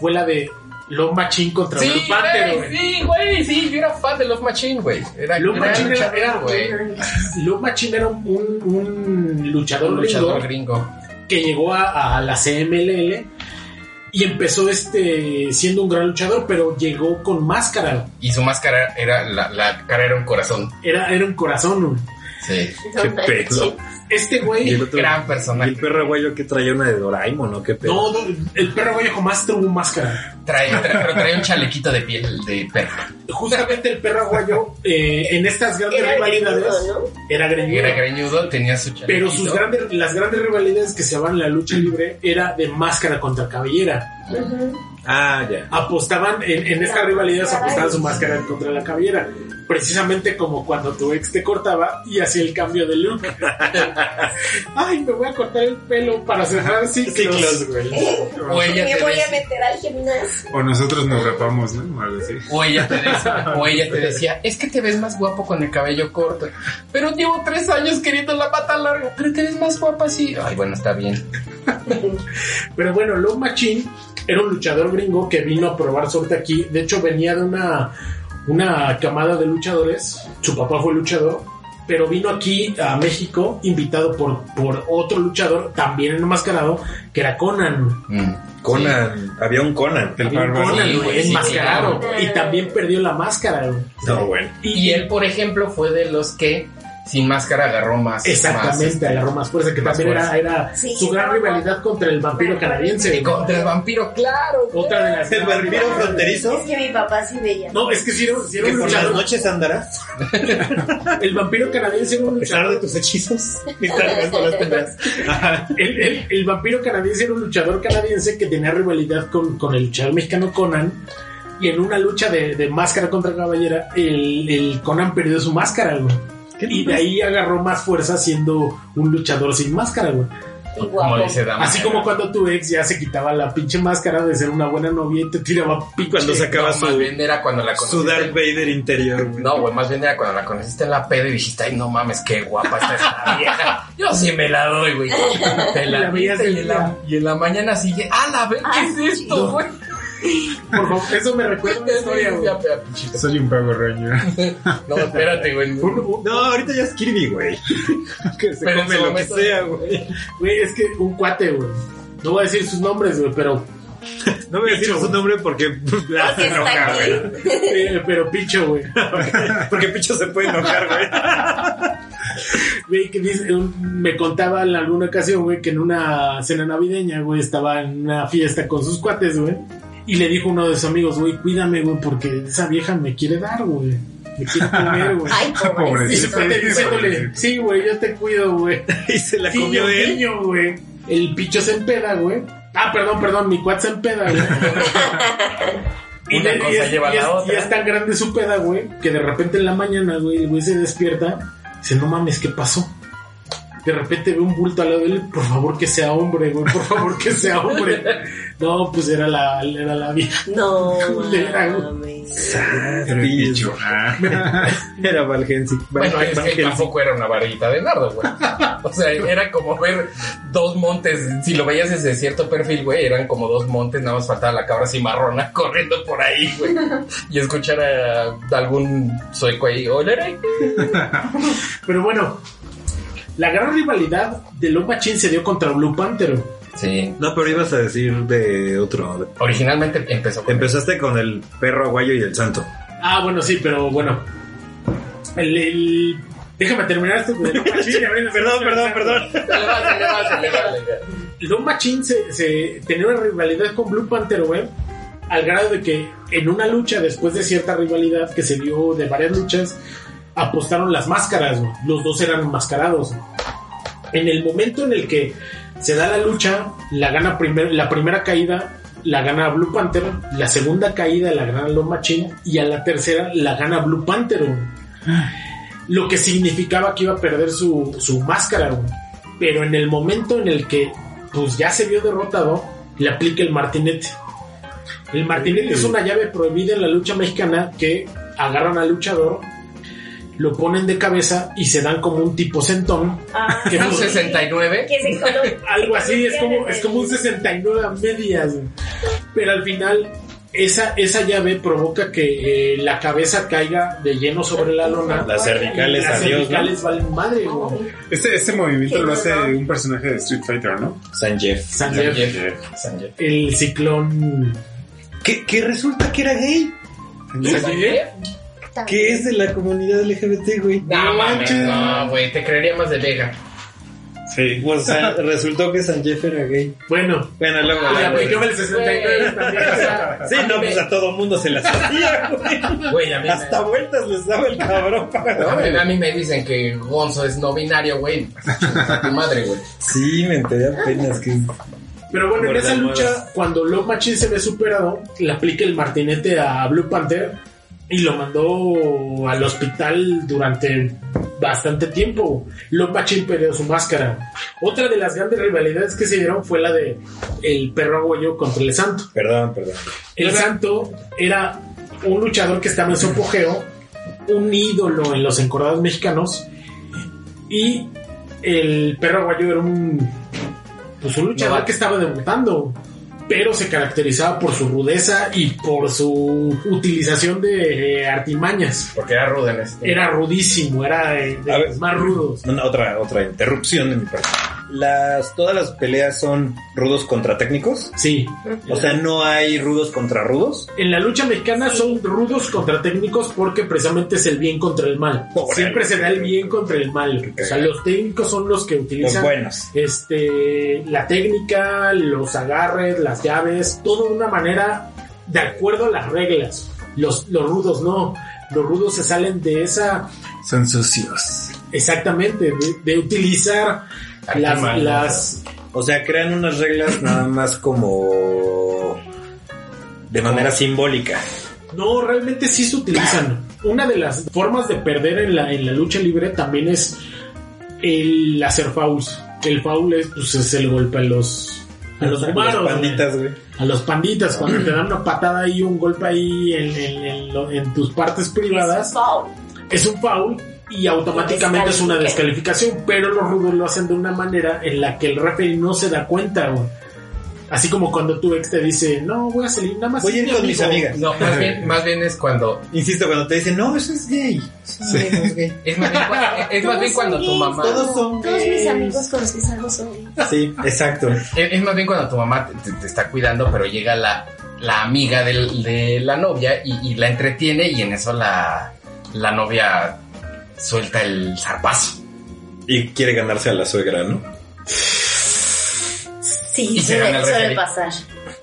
[SPEAKER 4] fue la de Love Machine contra
[SPEAKER 2] Sí,
[SPEAKER 4] Blue Panther,
[SPEAKER 2] güey, sí, güey, sí, yo era fan de Love Machine, güey. Era
[SPEAKER 4] Love
[SPEAKER 2] gran
[SPEAKER 4] Machine era,
[SPEAKER 2] luchador,
[SPEAKER 4] era-
[SPEAKER 2] güey.
[SPEAKER 4] Love Machine era un, un- un luchador,
[SPEAKER 2] Un luchador
[SPEAKER 4] gringo
[SPEAKER 2] gringo.
[SPEAKER 4] Que llegó a, a la CMLL y empezó este siendo un gran luchador, pero llegó con máscara.
[SPEAKER 2] Y su máscara era, la, la cara era un corazón.
[SPEAKER 4] Era, era un corazón. Güey.
[SPEAKER 2] Sí.
[SPEAKER 6] Qué pedo.
[SPEAKER 4] Este güey
[SPEAKER 6] otro-
[SPEAKER 2] Gran
[SPEAKER 6] y
[SPEAKER 2] personaje.
[SPEAKER 6] el perro aguayo que traía una de Doraemon, ¿no? Qué pedo.
[SPEAKER 4] No, no, el perro güey jamás tuvo máscara.
[SPEAKER 2] Trae, trae- pero trae un chalequito de piel de perro.
[SPEAKER 4] Justamente el perro aguayo eh, en estas grandes
[SPEAKER 5] Era
[SPEAKER 4] rivalidades
[SPEAKER 5] greñudo, ¿no?
[SPEAKER 4] era greñudo.
[SPEAKER 2] Era greñudo, tenía su chalequito.
[SPEAKER 4] pero sus grandes, las grandes rivalidades que se van en la lucha libre era de máscara contra cabellera.
[SPEAKER 6] Ah, ya.
[SPEAKER 4] Apostaban en, en estas rivalidades apostaban su máscara contra la cabellera. Precisamente como cuando tu ex te cortaba y hacía el cambio de look. Ay, me voy a cortar el pelo para cerrar ciclos.
[SPEAKER 6] Ciclos, güey.
[SPEAKER 2] O ella,
[SPEAKER 5] Me
[SPEAKER 2] te
[SPEAKER 5] voy a
[SPEAKER 2] decía,
[SPEAKER 5] meter al gimnasio.
[SPEAKER 3] O nosotros nos rapamos, ¿no? O algo así.
[SPEAKER 2] o, ella te decía, o ella te decía, es que te ves más guapo con el cabello corto. Pero llevo tres años queriendo la pata larga. Pero te ves más guapa así. Ay, bueno, está bien.
[SPEAKER 4] Pero bueno, Love Machine era un luchador gringo que vino a probar suerte aquí. De hecho, venía de una, una camada de luchadores. Su papá fue luchador. Pero vino aquí a México invitado por, por otro luchador, también enmascarado, que era Conan.
[SPEAKER 2] Mm.
[SPEAKER 6] Conan. Había un Conan.
[SPEAKER 3] El
[SPEAKER 4] Había un. Conan,
[SPEAKER 2] Sí,
[SPEAKER 4] güey,
[SPEAKER 2] sí,
[SPEAKER 4] enmascarado.
[SPEAKER 5] claro.
[SPEAKER 4] Y también perdió la máscara, güey.
[SPEAKER 6] No, bueno.
[SPEAKER 2] Y él, por ejemplo, fue de los que sin máscara agarró más.
[SPEAKER 4] Exactamente,
[SPEAKER 2] más, este,
[SPEAKER 4] agarró más fuerza, que
[SPEAKER 2] más
[SPEAKER 4] también
[SPEAKER 2] fuerza.
[SPEAKER 4] era, era
[SPEAKER 5] Sí,
[SPEAKER 4] su gran
[SPEAKER 5] no,
[SPEAKER 4] rivalidad contra el vampiro canadiense.
[SPEAKER 2] Y contra el vampiro, claro.
[SPEAKER 4] Otra de las
[SPEAKER 6] El vampiro fronterizo.
[SPEAKER 5] Es que mi papá sí veía.
[SPEAKER 4] No, es que si era, sí era
[SPEAKER 6] Que
[SPEAKER 4] un
[SPEAKER 6] por las
[SPEAKER 4] luchador.
[SPEAKER 6] noches andarás.
[SPEAKER 4] El vampiro canadiense era un
[SPEAKER 6] A pesar de
[SPEAKER 4] luchador.
[SPEAKER 6] tus hechizos.
[SPEAKER 4] El, el- el vampiro canadiense era un luchador canadiense que tenía rivalidad con, con el luchador mexicano Conan. Y en una lucha de, de máscara contra caballera, el, el Conan perdió su máscara, güey. Y de ahí agarró más fuerza siendo un luchador sin máscara, güey.
[SPEAKER 2] Como dice Dama.
[SPEAKER 4] Así como cuando tu ex ya se quitaba la pinche máscara de ser una buena novia y te tiraba pinche.
[SPEAKER 6] Cuando sacaba
[SPEAKER 2] No, más
[SPEAKER 6] su,
[SPEAKER 2] bien era cuando la
[SPEAKER 6] su
[SPEAKER 2] conociste.
[SPEAKER 6] Darth Vader interior, güey.
[SPEAKER 2] No, güey, más bien era cuando la conociste en la pedo y dijiste, ay, no mames, qué guapa está esta vieja. Yo sí me la doy, güey. Te la
[SPEAKER 4] La
[SPEAKER 2] viste y en la, y en la mañana sigue, ah, la ve, ¿qué es esto, güey?
[SPEAKER 4] Por favor, eso me recuerda una historia, güey.
[SPEAKER 2] Ya, ya, pinchito.
[SPEAKER 3] Soy un Power Ranger.
[SPEAKER 2] No, espérate, güey.
[SPEAKER 6] No, ahorita ya es Kirby, güey. Que se
[SPEAKER 2] Pero
[SPEAKER 6] come lo que sea, güey.
[SPEAKER 4] Güey, es que un cuate, güey. No voy a decir sus nombres, güey, pero.
[SPEAKER 6] No voy a decir su nombre porque la hace enojar, güey.
[SPEAKER 4] eh, pero picho, güey.
[SPEAKER 6] Porque Picho se puede enojar, güey.
[SPEAKER 4] Güey, que dice, un- me contaba en alguna ocasión, güey, que en una cena navideña, güey, estaba en una fiesta con sus cuates, güey. Y le dijo uno de sus amigos, güey, cuídame, güey, porque esa vieja me quiere dar, güey. Me quiere comer, güey.
[SPEAKER 5] Ay,
[SPEAKER 4] Y se
[SPEAKER 5] pobrecito.
[SPEAKER 4] fue diciéndole, sí, güey, yo te cuido, güey.
[SPEAKER 6] Y se la comió él.
[SPEAKER 4] guiño, güey. El picho se empeda, güey. Ah, perdón, perdón, mi cuat se empeda, güey.
[SPEAKER 2] Una cosa
[SPEAKER 4] es,
[SPEAKER 2] lleva a
[SPEAKER 4] y
[SPEAKER 2] la
[SPEAKER 4] es-
[SPEAKER 2] otra.
[SPEAKER 4] y es tan grande su peda, güey, que de repente en la mañana, güey, el güey se despierta. Dice, no mames, ¿qué pasó? De repente ve un bulto al lado de él, por favor que sea hombre, güey, por favor que sea hombre. No, pues era la, era la vieja.
[SPEAKER 5] No, mames.
[SPEAKER 3] Era
[SPEAKER 6] Valgensi.
[SPEAKER 2] Bueno, es que tampoco era una varita de nardo, güey. O sea, era como ver dos montes. Si lo veías desde cierto perfil, güey, eran como dos montes, nada más faltaba la cabra cimarrona corriendo por ahí, güey. Y escuchar a algún sueco ahí, hola,
[SPEAKER 4] Pero bueno, la gran rivalidad de Love Machine se dio contra Blue Panther.
[SPEAKER 2] Sí.
[SPEAKER 6] No, pero ibas a decir de otro.
[SPEAKER 2] Originalmente empezó con
[SPEAKER 6] Empezaste con el perro aguayo y el santo.
[SPEAKER 4] Ah, bueno, sí, pero bueno. El, el- Déjame terminar esto. Machine, a ver,
[SPEAKER 6] Perdón, perdón, perdón.
[SPEAKER 4] Love Machine se, se tenía una rivalidad con Blue Panther, güey. Al grado de que en una lucha, después de cierta rivalidad que se dio de varias luchas, apostaron las máscaras, güey. Los dos eran enmascarados. En el momento en el que se da la lucha, la gana primer, la primera caída la gana Blue Panther, la segunda caída la gana Love Machine y a la tercera la gana Blue Panther. Lo que significaba que iba a perder su, su máscara. Pero en el momento en el que pues ya se vio derrotado, le aplica el martinete. El martinete es una llave prohibida en la lucha mexicana que agarran al luchador, lo ponen de cabeza y se dan como un tipo sentón.
[SPEAKER 5] Ah,
[SPEAKER 4] Que
[SPEAKER 2] ¿Un
[SPEAKER 4] no-
[SPEAKER 2] 69?
[SPEAKER 5] que se.
[SPEAKER 4] Algo así, es como, es como un 69 a medias. Pero al final, esa, esa llave provoca que eh, la cabeza caiga de lleno sobre la lona.
[SPEAKER 6] Las cervicales,
[SPEAKER 4] Las
[SPEAKER 6] adiós, ¿no?
[SPEAKER 4] cervicales valen madre, güey.
[SPEAKER 3] Este, este movimiento lo hace un personaje de Street Fighter, ¿no?
[SPEAKER 6] San Jeff.
[SPEAKER 4] San Jeff,
[SPEAKER 2] Jeff. San Jeff.
[SPEAKER 4] el ciclón.
[SPEAKER 6] Que, que resulta que era gay.
[SPEAKER 2] ¿San Jeff?
[SPEAKER 6] Que es de la comunidad LGBT, güey.
[SPEAKER 2] No mames, no, güey, te creería más de Vega.
[SPEAKER 3] Sí.
[SPEAKER 6] O sea, resultó que San Jeff era gay.
[SPEAKER 4] Bueno,
[SPEAKER 6] Bueno, luego.
[SPEAKER 4] le
[SPEAKER 6] luego-
[SPEAKER 4] aplicaba el 69 también. o sea,
[SPEAKER 6] Sí, no, pues a todo mundo se las hacía, güey.
[SPEAKER 2] Güey, a mí,
[SPEAKER 6] Hasta vueltas les daba el cabrón para
[SPEAKER 2] me, a mí- me dicen que Gonzo es no binario, güey. Tu madre, güey.
[SPEAKER 6] Sí, me enteré apenas que.
[SPEAKER 4] Pero bueno, en esa lucha, cuando Love Machine se ve superado, le aplica el martinete a Blue Panther y lo mandó al hospital durante bastante tiempo. Love Machine perdió su máscara. Otra de las grandes rivalidades que se dieron fue la de el perro aguayo contra el santo.
[SPEAKER 6] Perdón, perdón.
[SPEAKER 4] El santo era un luchador que estaba en su apogeo, un ídolo en los encordados mexicanos, y el perro aguayo era un, pues un luchador que estaba debutando, pero se caracterizaba por su rudeza y por su utilización de eh, artimañas.
[SPEAKER 2] Porque era rudo en este.
[SPEAKER 4] Era rudísimo, era de, los más rudos.
[SPEAKER 6] Una, otra, otra interrupción de mi parte. Las, todas las peleas son rudos contra técnicos.
[SPEAKER 4] Sí.
[SPEAKER 6] O sea, no hay rudos contra rudos.
[SPEAKER 4] En la lucha mexicana son rudos contra técnicos porque precisamente es el bien contra el mal. Siempre se da el bien contra el mal. O sea, los técnicos son los que
[SPEAKER 6] Los
[SPEAKER 4] utilizan
[SPEAKER 6] buenos.
[SPEAKER 4] este la técnica, los agarres, las llaves, todo de una manera de acuerdo a las reglas. Los, los rudos no. Los rudos se salen de esa
[SPEAKER 3] Son sucios.
[SPEAKER 4] exactamente de, de utilizar las,
[SPEAKER 2] mal,
[SPEAKER 4] las
[SPEAKER 6] O sea, crean unas reglas nada más como de manera simbólica.
[SPEAKER 4] No, realmente sí se utilizan. Una de las formas de perder en la, en la lucha libre también es el hacer fouls. El foul es, pues, es el golpe a los, a los humanos.
[SPEAKER 6] Las panditas, güey.
[SPEAKER 4] A los panditas, cuando te dan una patada ahí, un golpe ahí en, en- en tus partes privadas,
[SPEAKER 5] Foul.
[SPEAKER 4] es un foul y automáticamente es una descalificación. Pero los rudos lo hacen de una manera en la que el referee no se da cuenta, güey. Así como cuando tu ex te dice, no, voy a salir nada más.
[SPEAKER 6] Voy a ir con mis
[SPEAKER 4] amigo".
[SPEAKER 6] amigas.
[SPEAKER 2] No, más bien, más bien es cuando
[SPEAKER 6] Insisto, cuando te dicen, no, eso es gay. Eso no es gay.
[SPEAKER 2] es más bien, cua- es más bien cuando tu mamá
[SPEAKER 6] Todos son
[SPEAKER 5] Todos mis
[SPEAKER 6] gays.
[SPEAKER 5] amigos con los que salgo son gays.
[SPEAKER 6] Sí, exacto.
[SPEAKER 2] Es, es más bien cuando tu mamá te, te- te está cuidando, pero llega la, la amiga del- de la novia y, y la entretiene y en eso la, la novia suelta el zarpazo.
[SPEAKER 6] Y quiere ganarse a la suegra, ¿no?
[SPEAKER 5] Sí,
[SPEAKER 2] Y se
[SPEAKER 5] suele,
[SPEAKER 2] gana el
[SPEAKER 5] suele
[SPEAKER 2] referee.
[SPEAKER 5] pasar.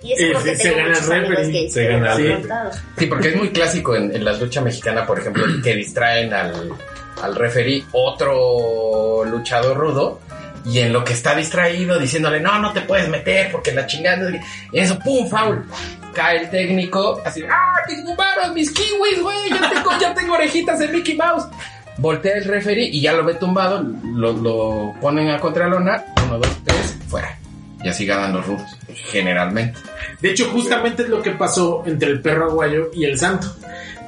[SPEAKER 5] Y eso porque
[SPEAKER 4] se
[SPEAKER 5] tengo
[SPEAKER 4] gana el
[SPEAKER 5] muchos amigos
[SPEAKER 4] referee.
[SPEAKER 5] gays
[SPEAKER 6] Se
[SPEAKER 5] que
[SPEAKER 6] gana el
[SPEAKER 4] referee.
[SPEAKER 2] Sí, porque es muy clásico en, en la lucha mexicana, por ejemplo, que distraen al, al referee otro luchador rudo y en lo que está distraído diciéndole, no, no te puedes meter porque la chingada... Y eso, ¡pum! ¡Foul! Cae el técnico, así, ¡ah, mis gumaros, mis kiwis, güey! Ya tengo, ya tengo orejitas de Mickey Mouse. Voltea el referee y ya lo ve tumbado, lo, lo ponen a contralona, uno, dos, tres, fuera. Y así ganan los rudos, generalmente.
[SPEAKER 4] De hecho, justamente es lo que pasó entre el perro aguayo y el santo.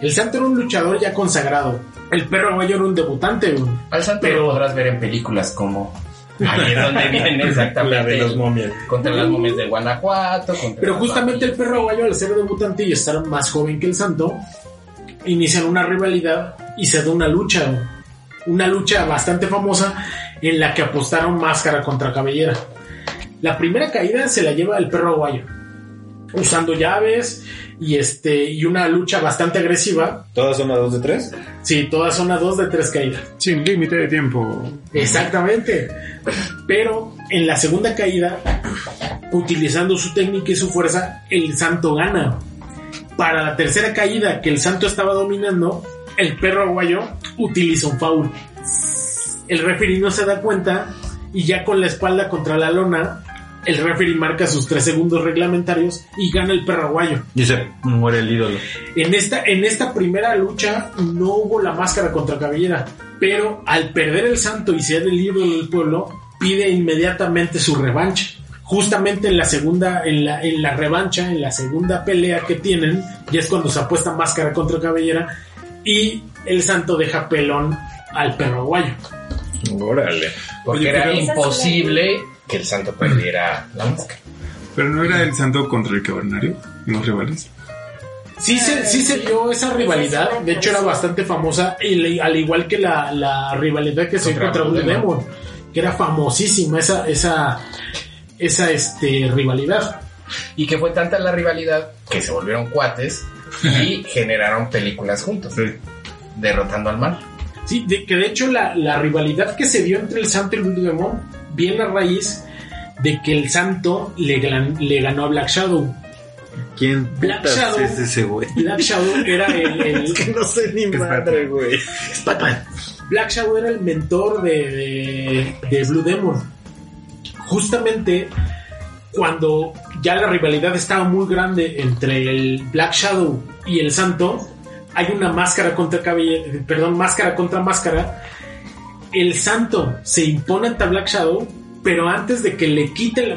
[SPEAKER 4] El santo era un luchador ya consagrado. El perro aguayo era un debutante.
[SPEAKER 2] Al santo
[SPEAKER 4] Pero-
[SPEAKER 2] lo podrás ver en películas como... Ahí es donde viene exactamente.
[SPEAKER 6] La de los momias.
[SPEAKER 2] Contra las momias de Guanajuato.
[SPEAKER 4] Pero justamente el perro aguayo, al ser debutante y estar más joven que el santo, inician una rivalidad y se da una lucha. Una lucha bastante famosa en la que apostaron máscara contra cabellera. La primera caída se la lleva el perro aguayo. Usando llaves y este y una lucha bastante agresiva.
[SPEAKER 6] ¿Todas son a dos de tres?
[SPEAKER 4] Sí, todas son a dos de tres caídas.
[SPEAKER 3] Sin límite de tiempo.
[SPEAKER 4] Exactamente. Pero en la segunda caída, utilizando su técnica y su fuerza, el santo gana. Para la tercera caída que el santo estaba dominando, el perro aguayo utiliza un foul. El referee no se da cuenta y ya con la espalda contra la lona, el referee marca sus tres segundos reglamentarios y gana el perro aguayo.
[SPEAKER 6] Y se muere el ídolo.
[SPEAKER 4] En esta, en esta primera lucha no hubo la máscara contra cabellera, pero al perder el santo y ser el ídolo del pueblo, pide inmediatamente su revancha. Justamente en la segunda, en la, en la revancha, en la segunda pelea que tienen, ya es cuando se apuesta máscara contra cabellera y el santo deja pelón al perro aguayo.
[SPEAKER 6] Órale.
[SPEAKER 2] Porque
[SPEAKER 3] Oye,
[SPEAKER 2] era
[SPEAKER 3] pero-
[SPEAKER 2] imposible que el santo perdiera la máscara.
[SPEAKER 3] Pero no era el santo contra el cavernario, los rivales.
[SPEAKER 4] Sí se, sí se dio esa rivalidad, de hecho era bastante famosa, y le- al igual que la, la rivalidad que se dio
[SPEAKER 2] Contra
[SPEAKER 4] Blue Demon, que era famosísima esa, esa, esa este, rivalidad.
[SPEAKER 2] Y que fue tanta la rivalidad que se volvieron cuates y generaron películas juntos,
[SPEAKER 3] Sí.
[SPEAKER 2] derrotando al mal.
[SPEAKER 4] Sí, de, que de hecho la, la rivalidad que se dio entre el Santo y el Blue Demon viene a raíz de que el Santo le, gan- le ganó a Black Shadow.
[SPEAKER 6] ¿Quién
[SPEAKER 4] Black Shadow.
[SPEAKER 6] es ese güey?
[SPEAKER 4] Black Shadow era el, el-
[SPEAKER 6] Que no sé ni
[SPEAKER 3] Es
[SPEAKER 6] madre, güey.
[SPEAKER 4] Black Shadow era el mentor de, de, de Blue Demon. Justamente cuando ya la rivalidad estaba muy grande entre el Black Shadow y el Santo, hay una máscara contra cabellera, perdón, máscara contra máscara. El Santo se impone ante Black Shadow, pero antes de que le quite la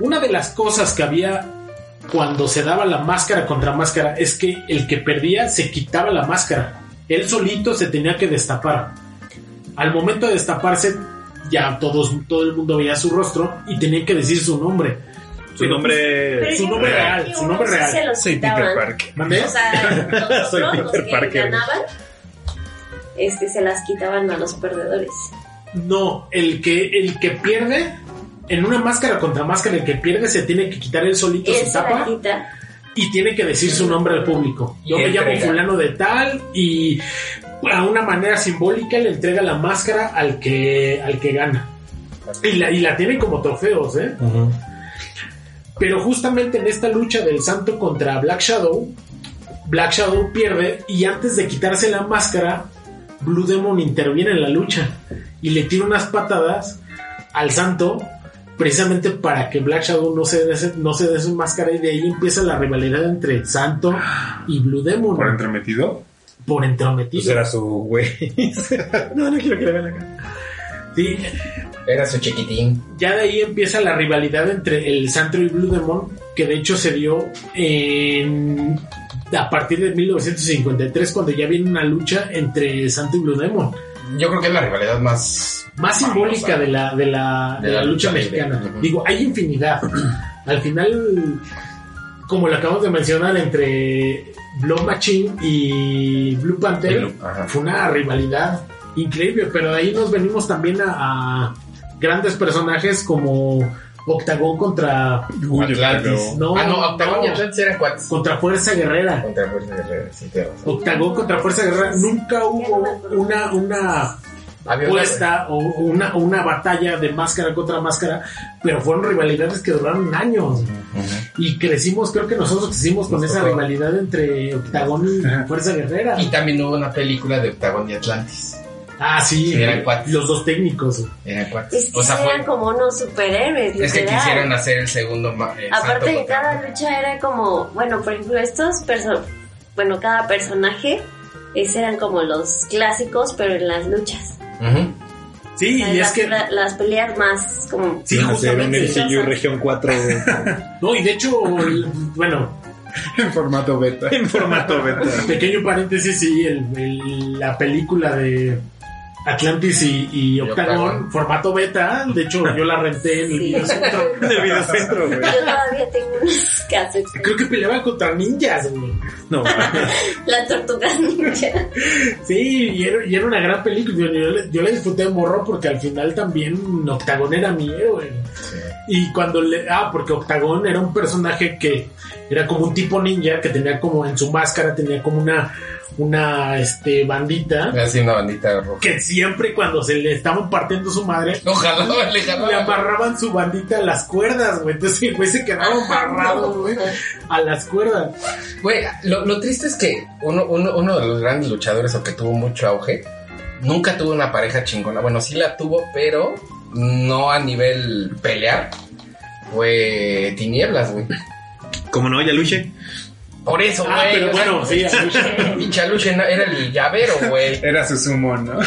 [SPEAKER 4] una de las cosas que había cuando se daba la máscara contra máscara es que el que perdía se quitaba la máscara. Él solito se tenía que destapar. Al momento de destaparse, ya todos, todo el mundo veía su rostro y tenía que decir su nombre.
[SPEAKER 6] Su nombre.
[SPEAKER 5] Pero
[SPEAKER 4] su nombre real, su nombre real.
[SPEAKER 5] se los
[SPEAKER 3] Soy Peter. Parker.
[SPEAKER 4] ¿Mandé?
[SPEAKER 5] O sea, nosotros,
[SPEAKER 6] Soy
[SPEAKER 5] los
[SPEAKER 6] Peter
[SPEAKER 5] que
[SPEAKER 6] Parker.
[SPEAKER 5] ganaban, este, se las quitaban a los perdedores.
[SPEAKER 4] No, el que, el que pierde, en una máscara contra máscara, el que pierde se tiene que quitar él solito
[SPEAKER 5] Él
[SPEAKER 4] su tapa
[SPEAKER 5] quita.
[SPEAKER 4] y tiene que decir su nombre al público. Yo me llamo fulano de tal y a una manera simbólica le entrega la máscara al que, al que gana. Y la, y la tiene como trofeos, ¿eh? Pero justamente en esta lucha del santo contra Black Shadow, Black Shadow pierde y antes de quitarse la máscara, Blue Demon interviene en la lucha y le tira unas patadas al santo precisamente para que Black Shadow no se dé, no se dé su máscara y de ahí empieza la rivalidad entre Santo y Blue Demon
[SPEAKER 3] Por entremetido.
[SPEAKER 4] Por entrometido.
[SPEAKER 6] Pues era su güey. no, no quiero que le vean la cara.
[SPEAKER 4] Sí,
[SPEAKER 2] Era su chiquitín.
[SPEAKER 4] ya de ahí empieza la rivalidad entre el Santo y Blue Demon, que de hecho se dio en, a partir de 1953, cuando ya viene una lucha entre Santo y Blue Demon.
[SPEAKER 2] Yo creo que es la rivalidad más.
[SPEAKER 4] Más simbólica de la, de la, de la lucha mexicana. Digo, hay infinidad. Al final, como lo acabamos de mencionar, entre Blood Machine y Blue Panther,
[SPEAKER 2] Blue,
[SPEAKER 4] fue una rivalidad increíble, pero de ahí nos venimos también a, a grandes personajes como Octagón contra,
[SPEAKER 2] Atlantis.
[SPEAKER 4] No,
[SPEAKER 2] ah, no, Octagón
[SPEAKER 4] no.
[SPEAKER 2] y Atlantis eran cuates.
[SPEAKER 4] contra Fuerza Guerrera.
[SPEAKER 2] Contra Fuerza Guerrera, sí.
[SPEAKER 4] Octagón contra Fuerza Guerrera. Nunca hubo una, una Apuesta o una, una batalla de máscara contra máscara, pero fueron rivalidades que duraron años. Y crecimos, creo que nosotros crecimos con esa rivalidad entre Octagón y. Fuerza Guerrera.
[SPEAKER 2] Y también hubo una película de Octagón y Atlantis.
[SPEAKER 4] Ah, sí,
[SPEAKER 2] Sí, eran cuates.
[SPEAKER 4] los dos técnicos.
[SPEAKER 2] Eran cuates.
[SPEAKER 5] Es que
[SPEAKER 2] O sea,
[SPEAKER 5] eran
[SPEAKER 2] fue.
[SPEAKER 5] como unos superhéroes.
[SPEAKER 2] Es que quisieron hacer el segundo. eh,
[SPEAKER 5] Aparte
[SPEAKER 2] contra-
[SPEAKER 5] cada lucha era como, bueno, por ejemplo, estos personajes, bueno, cada personaje es, eran como los clásicos, pero en las luchas.
[SPEAKER 4] Sí,
[SPEAKER 5] O sea,
[SPEAKER 4] y es que.
[SPEAKER 5] la- las peleas más como...
[SPEAKER 4] Sí,
[SPEAKER 6] Iban a hacer un
[SPEAKER 4] justamente.
[SPEAKER 6] MCU Región 4 güey,
[SPEAKER 4] No, y de hecho, el- bueno,
[SPEAKER 3] En formato beta.
[SPEAKER 6] en formato beta.
[SPEAKER 4] pequeño paréntesis, sí, el- el- la película de Atlantis y, y Octagón,
[SPEAKER 2] Octagón.
[SPEAKER 4] formato beta. De hecho, yo la renté en el
[SPEAKER 5] Sí.
[SPEAKER 4] videocentro.
[SPEAKER 6] En el videocentro, güey.
[SPEAKER 5] Yo todavía tengo unos cassettes.
[SPEAKER 4] Creo que peleaban contra ninjas, güey.
[SPEAKER 6] No,
[SPEAKER 5] La tortuga ninja.
[SPEAKER 4] Sí, y era, y era una gran película. Yo, yo le- yo la disfruté de morro porque al final también Octagón era mi héroe. Y cuando le. Ah, porque Octagón era un personaje que era como un tipo ninja que tenía como en su máscara, tenía como una. Una este, bandita
[SPEAKER 2] Así una bandita roja.
[SPEAKER 4] que siempre cuando se le estaban partiendo su madre
[SPEAKER 2] Ojalá le
[SPEAKER 4] le amarraban su bandita a las cuerdas, güey. Entonces el güey se quedaba amarrado, güey, a las cuerdas.
[SPEAKER 2] Güey, lo, lo triste es que uno, uno, uno de los grandes luchadores o que tuvo mucho auge, nunca tuvo una pareja chingona. Bueno, sí la tuvo, pero no a nivel pelear. Fue Tinieblas, güey.
[SPEAKER 6] como no, ya luché.
[SPEAKER 2] Por eso, güey.
[SPEAKER 4] Ah, pero
[SPEAKER 2] o sea,
[SPEAKER 4] bueno, sí, a
[SPEAKER 2] Y Chaluche no- era el llavero, güey.
[SPEAKER 3] Era su sumo, ¿no?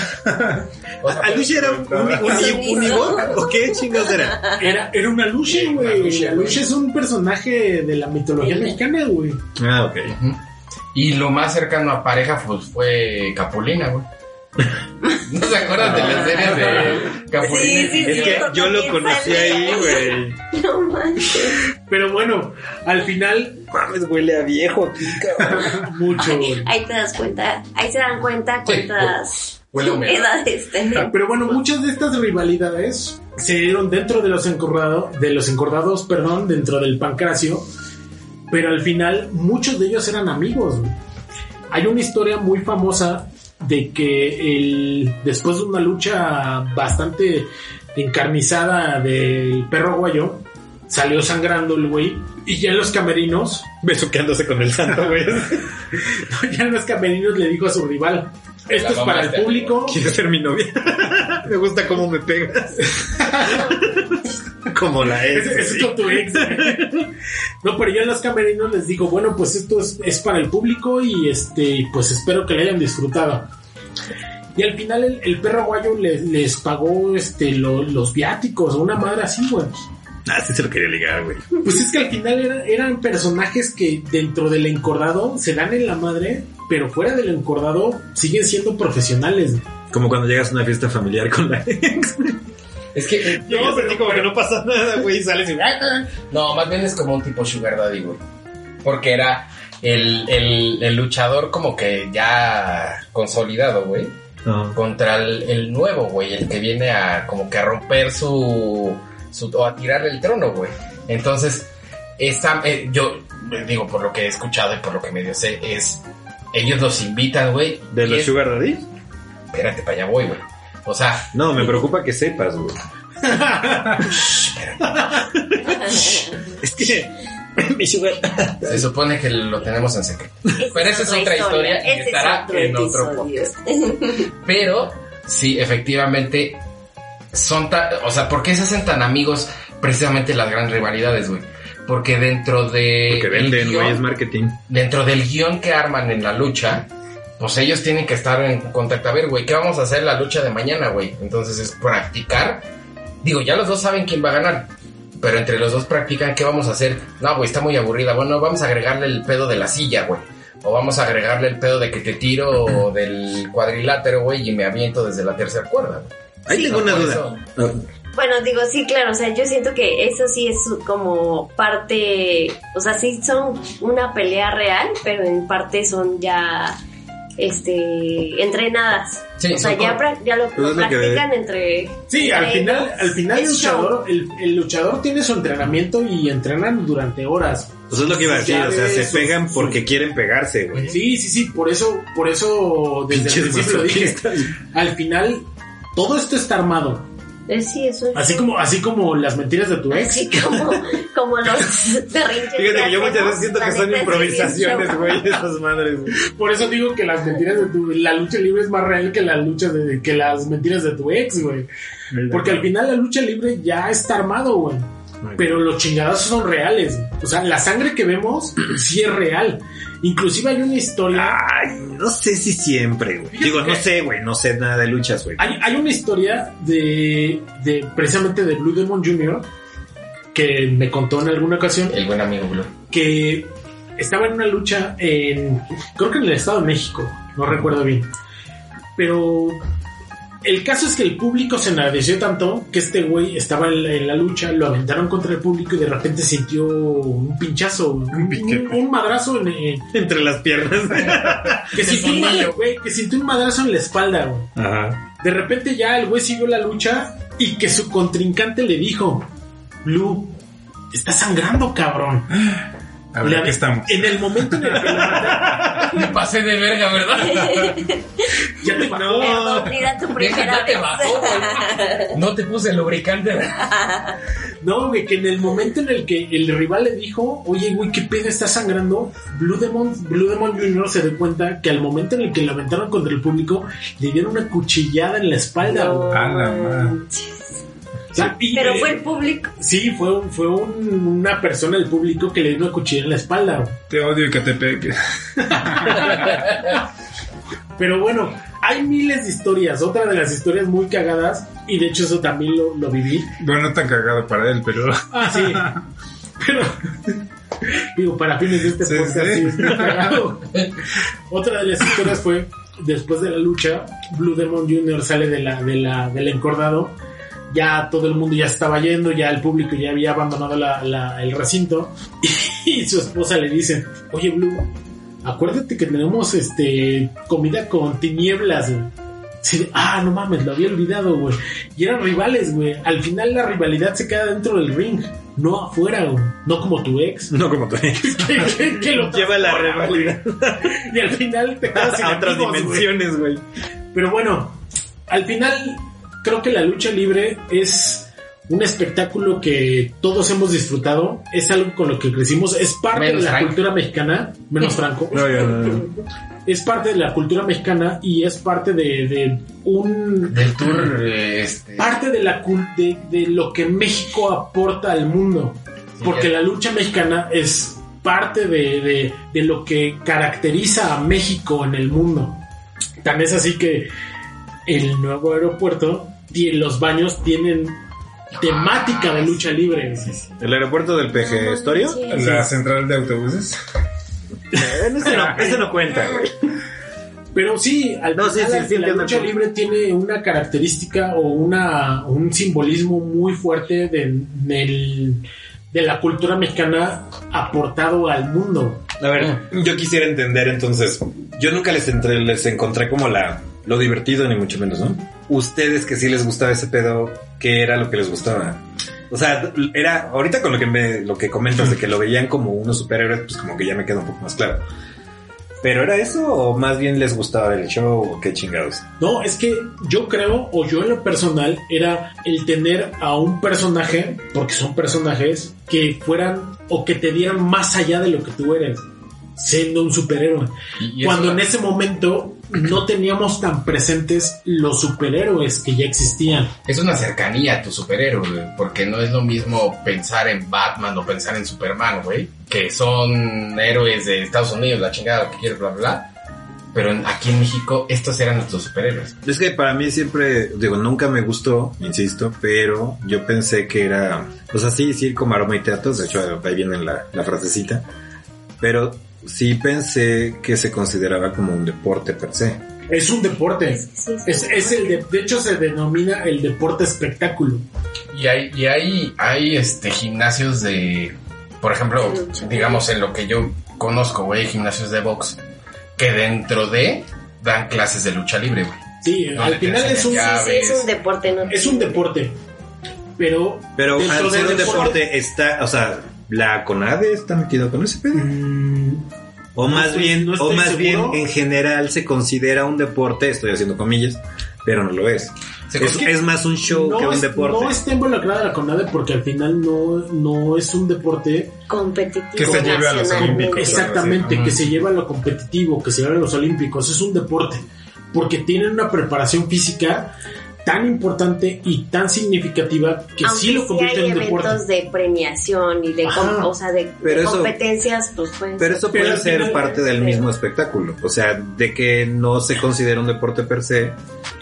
[SPEAKER 2] O sea,
[SPEAKER 6] ¿Aluche era un, un, un, unibot? ¿O qué chingados era?
[SPEAKER 4] Era, era una luche,
[SPEAKER 2] Una
[SPEAKER 4] güey.
[SPEAKER 2] luche,
[SPEAKER 4] La luche es un personaje de la mitología mexicana, güey.
[SPEAKER 6] Ah, ok.
[SPEAKER 2] Y lo más cercano a pareja pues, fue Capulina, güey. ¿No se acuerdan de la serie de Capulina?
[SPEAKER 5] Sí, sí,
[SPEAKER 6] Es
[SPEAKER 5] sí.
[SPEAKER 6] que yo lo conocí
[SPEAKER 5] sale.
[SPEAKER 6] ahí, güey.
[SPEAKER 5] No manches.
[SPEAKER 4] Pero bueno, al final,
[SPEAKER 6] Mames, huele a viejo aquí, cabrón.
[SPEAKER 4] mucho, güey.
[SPEAKER 5] Ahí te das cuenta, ahí se dan cuenta cuántas
[SPEAKER 2] Huele a humedad.
[SPEAKER 5] edades tenemos.
[SPEAKER 4] Pero bueno, muchas de estas rivalidades se dieron dentro de los encordados, de los encordados, perdón, dentro del pancracio. Pero al final, muchos de ellos eran amigos. güey. Hay una historia muy famosa de que el, después de una lucha bastante encarnizada del perro guayo, salió sangrando el güey. Y ya en los camerinos,
[SPEAKER 6] Besuqueándose con el santo, güey.
[SPEAKER 4] ya en los camerinos le dijo a su rival, esto es para el público.
[SPEAKER 6] ¿Quieres ser mi novia? me gusta cómo me pegas. como la
[SPEAKER 4] Es,
[SPEAKER 6] ex.
[SPEAKER 4] es con tu ex. No, pero ya en los camerinos les digo, bueno, pues esto es, es para el público y este, pues espero que lo hayan disfrutado. Y al final el, el perro aguayo les, les pagó este lo- los viáticos o una madre así, güey.
[SPEAKER 6] Ah, sí se lo quería ligar, güey.
[SPEAKER 4] Pues es que al final era- eran personajes que dentro del encordado se dan en la madre, pero fuera del encordado siguen siendo profesionales.
[SPEAKER 6] Como cuando llegas a una fiesta familiar con la ex.
[SPEAKER 2] Es que,
[SPEAKER 6] No, pero como que no pasa nada, güey, y sales y...
[SPEAKER 2] no, más bien es como un tipo Sugar Daddy, güey. Porque era el, el, el luchador como que ya consolidado, güey.
[SPEAKER 6] No.
[SPEAKER 2] contra el, el nuevo, güey, el que viene a como que a romper su, su o a tirarle el trono, güey. Entonces, esa, eh, yo eh, digo por lo que he escuchado y por lo que medio sé es ellos los invitan, güey.
[SPEAKER 6] ¿De los
[SPEAKER 2] es-
[SPEAKER 6] Sugar Daddy?
[SPEAKER 2] Espérate, para allá voy, güey. O sea,
[SPEAKER 6] No, me preocupa que sepas, güey. es que mi Sugar...
[SPEAKER 2] se supone que lo tenemos en secreto. Pero esa es otra historia y
[SPEAKER 5] es
[SPEAKER 2] estará
[SPEAKER 5] otro
[SPEAKER 2] en otro
[SPEAKER 5] episodio.
[SPEAKER 2] Pero sí, efectivamente, son tan, o sea, ¿por qué se hacen tan amigos precisamente las grandes rivalidades, güey? Porque dentro de
[SPEAKER 6] Porque venden, güey, es marketing.
[SPEAKER 2] dentro del guion que arman en la lucha, pues ellos tienen que estar en contacto. A ver, güey, ¿qué vamos a hacer la lucha de mañana, güey? Entonces es practicar. Digo, ya los dos saben quién va a ganar. Pero entre los dos practican qué vamos a hacer. No, güey, está muy aburrida. Bueno, vamos a agregarle el pedo de la silla, güey. O vamos a agregarle el pedo de que te tiro del cuadrilátero, güey, y me aviento desde la tercera cuerda. güey.
[SPEAKER 6] Ahí tengo
[SPEAKER 2] No,
[SPEAKER 6] una duda.
[SPEAKER 2] eso-
[SPEAKER 5] Bueno, digo, sí, claro, o sea, yo siento que eso sí es como parte, o sea, sí son una pelea real, pero en parte son ya, este, entrenadas.
[SPEAKER 2] Sí,
[SPEAKER 5] o sea, ya, pra- ya lo,
[SPEAKER 6] que-
[SPEAKER 5] practican entre...
[SPEAKER 4] Sí, al final, al final el luchador, el, el luchador tiene su entrenamiento y entrenan durante horas.
[SPEAKER 6] Pues es lo que iba a decir, o sea, se pegan porque quieren pegarse, güey.
[SPEAKER 4] Sí, sí, sí, por eso, por eso desde el principio lo dije. Al final, todo esto está armado.
[SPEAKER 5] Eh, sí, eso es.
[SPEAKER 4] Así como, así como las mentiras de tu ex.
[SPEAKER 5] Así como, como los berrinches.
[SPEAKER 6] Fíjate que yo muchas veces siento que son improvisaciones,
[SPEAKER 5] es
[SPEAKER 6] güey, esas madres.
[SPEAKER 4] Por eso digo que las mentiras de tu, la lucha libre es más real que la lucha de, que las mentiras de tu ex, güey. Porque al final la lucha libre ya está armado, güey. Pero los chingadazos son reales. O sea, la sangre que vemos sí es real. Inclusive hay una historia.
[SPEAKER 6] Ay, no sé si siempre, güey. Digo, no sé, güey, no sé nada de luchas, güey.
[SPEAKER 4] Hay, hay una historia de, de precisamente de Blue Demon Jr. que me contó en alguna ocasión
[SPEAKER 2] El buen amigo Blue.
[SPEAKER 4] que estaba en una lucha en creo que en el Estado de México, no recuerdo bien. Pero el caso es que el público se enardeció tanto que este güey estaba en la, en la lucha, lo aventaron contra el público y de repente sintió un pinchazo, un,
[SPEAKER 3] piquete.
[SPEAKER 4] un- un madrazo en, en-
[SPEAKER 6] Entre las piernas.
[SPEAKER 4] que sintió un güey, que sintió un madrazo en la espalda, güey.
[SPEAKER 6] Ajá.
[SPEAKER 4] De repente ya el güey siguió la lucha y que su contrincante le dijo, Blue, está sangrando, cabrón.
[SPEAKER 3] A ver,
[SPEAKER 4] Le-
[SPEAKER 3] aquí estamos.
[SPEAKER 4] En el momento en el que lo
[SPEAKER 2] Me pasé de verga, ¿verdad?
[SPEAKER 4] ya te
[SPEAKER 5] mira tu primera
[SPEAKER 2] Ya te bajó, güey. No te puse lubricante.
[SPEAKER 4] No, güey, que en el momento en el que el rival le dijo, oye, güey, ¿qué pedo está sangrando? Blue Demon, Blue Demon Jr. se dio cuenta que al momento en el que lo aventaron contra el público, le dieron una cuchillada en la espalda,
[SPEAKER 5] No.
[SPEAKER 3] A la madre.
[SPEAKER 4] O sea, y-
[SPEAKER 5] Pero fue el público.
[SPEAKER 4] Sí, fue, un- fue un- una persona del público que le dio una cuchilla en la espalda.
[SPEAKER 3] Te odio y que te pegue.
[SPEAKER 4] Pero bueno, hay miles de historias. Otra de las historias muy cagadas, y de hecho eso también lo, lo viví.
[SPEAKER 3] Bueno, no tan cagado para él, pero.
[SPEAKER 4] Ah, sí. Pero, digo, para fines de este
[SPEAKER 3] Sí,
[SPEAKER 4] podcast,
[SPEAKER 3] sí.
[SPEAKER 4] cagado. Otra de las historias fue, después de la lucha, Blue Demon Jr. sale de la, de la, del encordado. Ya todo el mundo ya estaba yendo, ya el público ya había abandonado la- la- el recinto. Y su esposa le dice, oye Blue, acuérdate que tenemos este comida con tinieblas, de, ah, no mames, lo había olvidado, güey. Y eran rivales, güey. Al final la rivalidad se queda dentro del ring, no afuera, güey. No como tu ex.
[SPEAKER 6] No como tú.
[SPEAKER 4] que, que- que lo
[SPEAKER 6] Lleva la rivalidad
[SPEAKER 4] Y al final te quedas
[SPEAKER 6] a otras
[SPEAKER 4] amigos,
[SPEAKER 6] dimensiones, güey.
[SPEAKER 4] Pero bueno, al final creo que la lucha libre es un espectáculo que todos hemos disfrutado, es algo con lo que crecimos, es parte
[SPEAKER 2] Menos
[SPEAKER 4] de la
[SPEAKER 2] Frank.
[SPEAKER 4] cultura mexicana, menos Franco,
[SPEAKER 6] No, ya, no, no.
[SPEAKER 4] es parte de la cultura mexicana y es parte de, de un
[SPEAKER 2] Del tour, este.
[SPEAKER 4] parte de la cul- de, de lo que México aporta al mundo. Porque la lucha mexicana es parte de, de- de lo que caracteriza a México en el mundo. Tan es así que el nuevo aeropuerto los baños tienen temática de lucha libre.
[SPEAKER 6] ¿El aeropuerto del PG Estorio?
[SPEAKER 3] La central de autobuses.
[SPEAKER 6] Ese no, ese no cuenta, güey.
[SPEAKER 4] Pero sí, al
[SPEAKER 6] No, sí,
[SPEAKER 4] final
[SPEAKER 6] sí,
[SPEAKER 4] la-
[SPEAKER 6] sí,
[SPEAKER 4] la
[SPEAKER 6] entiendo
[SPEAKER 4] lucha libre tiene una característica o una, un simbolismo muy fuerte de, de la cultura mexicana aportado al mundo.
[SPEAKER 6] A ver, yo quisiera entender entonces. Yo nunca les, entré, les encontré como la lo divertido ni mucho menos, ¿no? Ustedes que sí les gustaba ese pedo, ¿qué era lo que les gustaba? O sea, era, ahorita con lo que me, lo que comentas de que lo veían como unos superhéroes, pues como que ya me queda un poco más claro. ¿Pero era eso o más bien les gustaba el show o qué chingados?
[SPEAKER 4] No, es que yo creo, o yo en lo personal, era el tener a un personaje, porque son personajes, que fueran o que te dieran más allá de lo que tú eres, siendo un superhéroe.
[SPEAKER 2] Y-
[SPEAKER 4] Cuando en ese momento no teníamos tan presentes los superhéroes que ya existían.
[SPEAKER 2] Es una cercanía a tu superhéroe, güey, porque no es lo mismo pensar en Batman o pensar en Superman, güey, que son héroes de Estados Unidos, la chingada, lo que quieres, bla, bla, bla. Pero aquí en México, estos eran nuestros superhéroes.
[SPEAKER 6] Es que para mí siempre, digo, nunca me gustó, insisto, pero yo pensé que era, o sea, sí, circo, maroma y teatros, de hecho ahí viene la, la frasecita, pero sí pensé que se consideraba como un deporte per se.
[SPEAKER 4] Es un deporte.
[SPEAKER 5] Sí, sí.
[SPEAKER 4] Es, es el de, de hecho se denomina el deporte espectáculo.
[SPEAKER 2] Y hay, y hay, hay este, gimnasios de, por ejemplo, digamos en lo que yo conozco, güey, gimnasios de box, que dentro de dan clases de lucha libre, güey.
[SPEAKER 4] Sí,
[SPEAKER 2] No,
[SPEAKER 4] al final es un,
[SPEAKER 5] es un deporte, ¿no?
[SPEAKER 4] es un deporte. Pero,
[SPEAKER 6] Pero al ser un deporte está, o sea, la CONADE está metido con ese pedo.
[SPEAKER 4] Mm,
[SPEAKER 6] O
[SPEAKER 4] No
[SPEAKER 6] más
[SPEAKER 4] estoy-
[SPEAKER 6] bien,
[SPEAKER 4] no
[SPEAKER 6] o más bien en general se considera un deporte, estoy haciendo comillas, pero no lo es. Es, es más un show
[SPEAKER 4] no
[SPEAKER 6] que un
[SPEAKER 4] es-
[SPEAKER 6] deporte.
[SPEAKER 4] No está involucrada la CONADE porque al final no, no es un deporte
[SPEAKER 5] competitivo
[SPEAKER 3] Que se lleve a los olímpicos.
[SPEAKER 4] exactamente que se lleva a lo competitivo, que se lleva a los olímpicos. Es un deporte porque tienen una preparación física tan importante y tan significativa que
[SPEAKER 5] Aunque
[SPEAKER 4] sí lo convierte
[SPEAKER 5] hay
[SPEAKER 4] en un deporte.
[SPEAKER 5] eventos de premiación y de, com-
[SPEAKER 4] Ajá.
[SPEAKER 5] o sea, de,
[SPEAKER 6] Pero
[SPEAKER 5] de
[SPEAKER 6] eso-
[SPEAKER 5] competencias, pues pueden
[SPEAKER 6] Pero eso
[SPEAKER 4] Pero
[SPEAKER 6] puede
[SPEAKER 4] al
[SPEAKER 6] ser parte del
[SPEAKER 5] Sí.
[SPEAKER 6] mismo espectáculo. O sea, de que no se considera un deporte per se,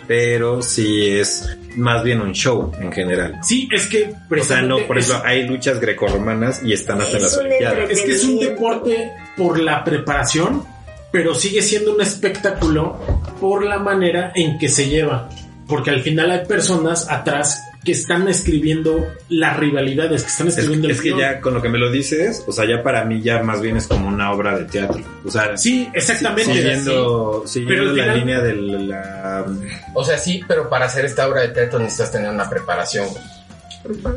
[SPEAKER 6] pero sí es más bien un show en general.
[SPEAKER 4] Sí, es que
[SPEAKER 6] O sea, no, por
[SPEAKER 4] es-
[SPEAKER 6] ejemplo, hay luchas grecorromanas y están hasta
[SPEAKER 5] Es
[SPEAKER 6] las Olimpiadas.
[SPEAKER 4] Es que es un deporte por la preparación, pero sigue siendo un espectáculo por la manera en que se lleva. Porque al final hay personas atrás que están escribiendo las rivalidades, que están
[SPEAKER 6] Es,
[SPEAKER 4] escribiendo el
[SPEAKER 6] es que
[SPEAKER 4] guion.
[SPEAKER 6] ya con lo que me lo dices, o sea, ya para mí ya más bien es como una obra de teatro. O sea,
[SPEAKER 4] Sí, exactamente.
[SPEAKER 6] siguiendo, siguiendo
[SPEAKER 4] Pero
[SPEAKER 6] la
[SPEAKER 4] final-
[SPEAKER 6] línea de la...
[SPEAKER 2] O sea, sí, pero para hacer esta obra de teatro necesitas tener una preparación, güey.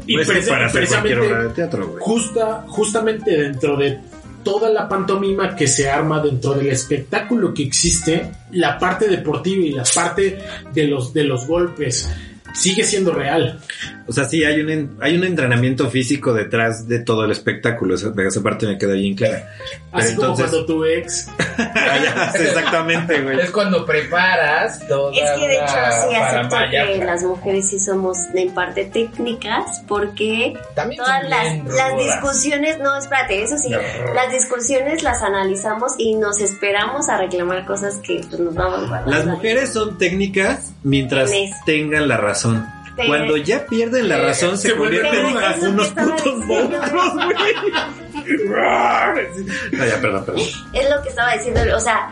[SPEAKER 4] Y preci-
[SPEAKER 6] para hacer cualquier
[SPEAKER 4] precisamente
[SPEAKER 6] obra de teatro, güey.
[SPEAKER 4] justa, justamente dentro de toda la pantomima que se arma dentro del espectáculo que existe, la parte deportiva y la parte de los, de los golpes sigue siendo real.
[SPEAKER 6] O sea, sí, hay un, en- hay un entrenamiento físico detrás de todo el espectáculo. Esa, esa parte me queda bien clara.
[SPEAKER 4] Así
[SPEAKER 6] Pero
[SPEAKER 4] como
[SPEAKER 6] entonces-
[SPEAKER 4] cuando tu ex
[SPEAKER 6] Ah, exactamente, güey.
[SPEAKER 2] Es cuando preparas toda
[SPEAKER 5] Es que de hecho sí acepto que las mujeres sí somos en parte técnicas porque
[SPEAKER 2] También
[SPEAKER 5] todas las, las discusiones, no, espérate, eso sí,
[SPEAKER 2] No.
[SPEAKER 5] las discusiones las analizamos y nos esperamos a reclamar cosas que pues, nos vamos a
[SPEAKER 6] Las mujeres son técnicas mientras tengan la razón. Cuando ya pierden la razón se, convierten en unos putos monstruos, güey. No, ya, perdón, perdón.
[SPEAKER 5] Es lo que estaba diciendo, o sea,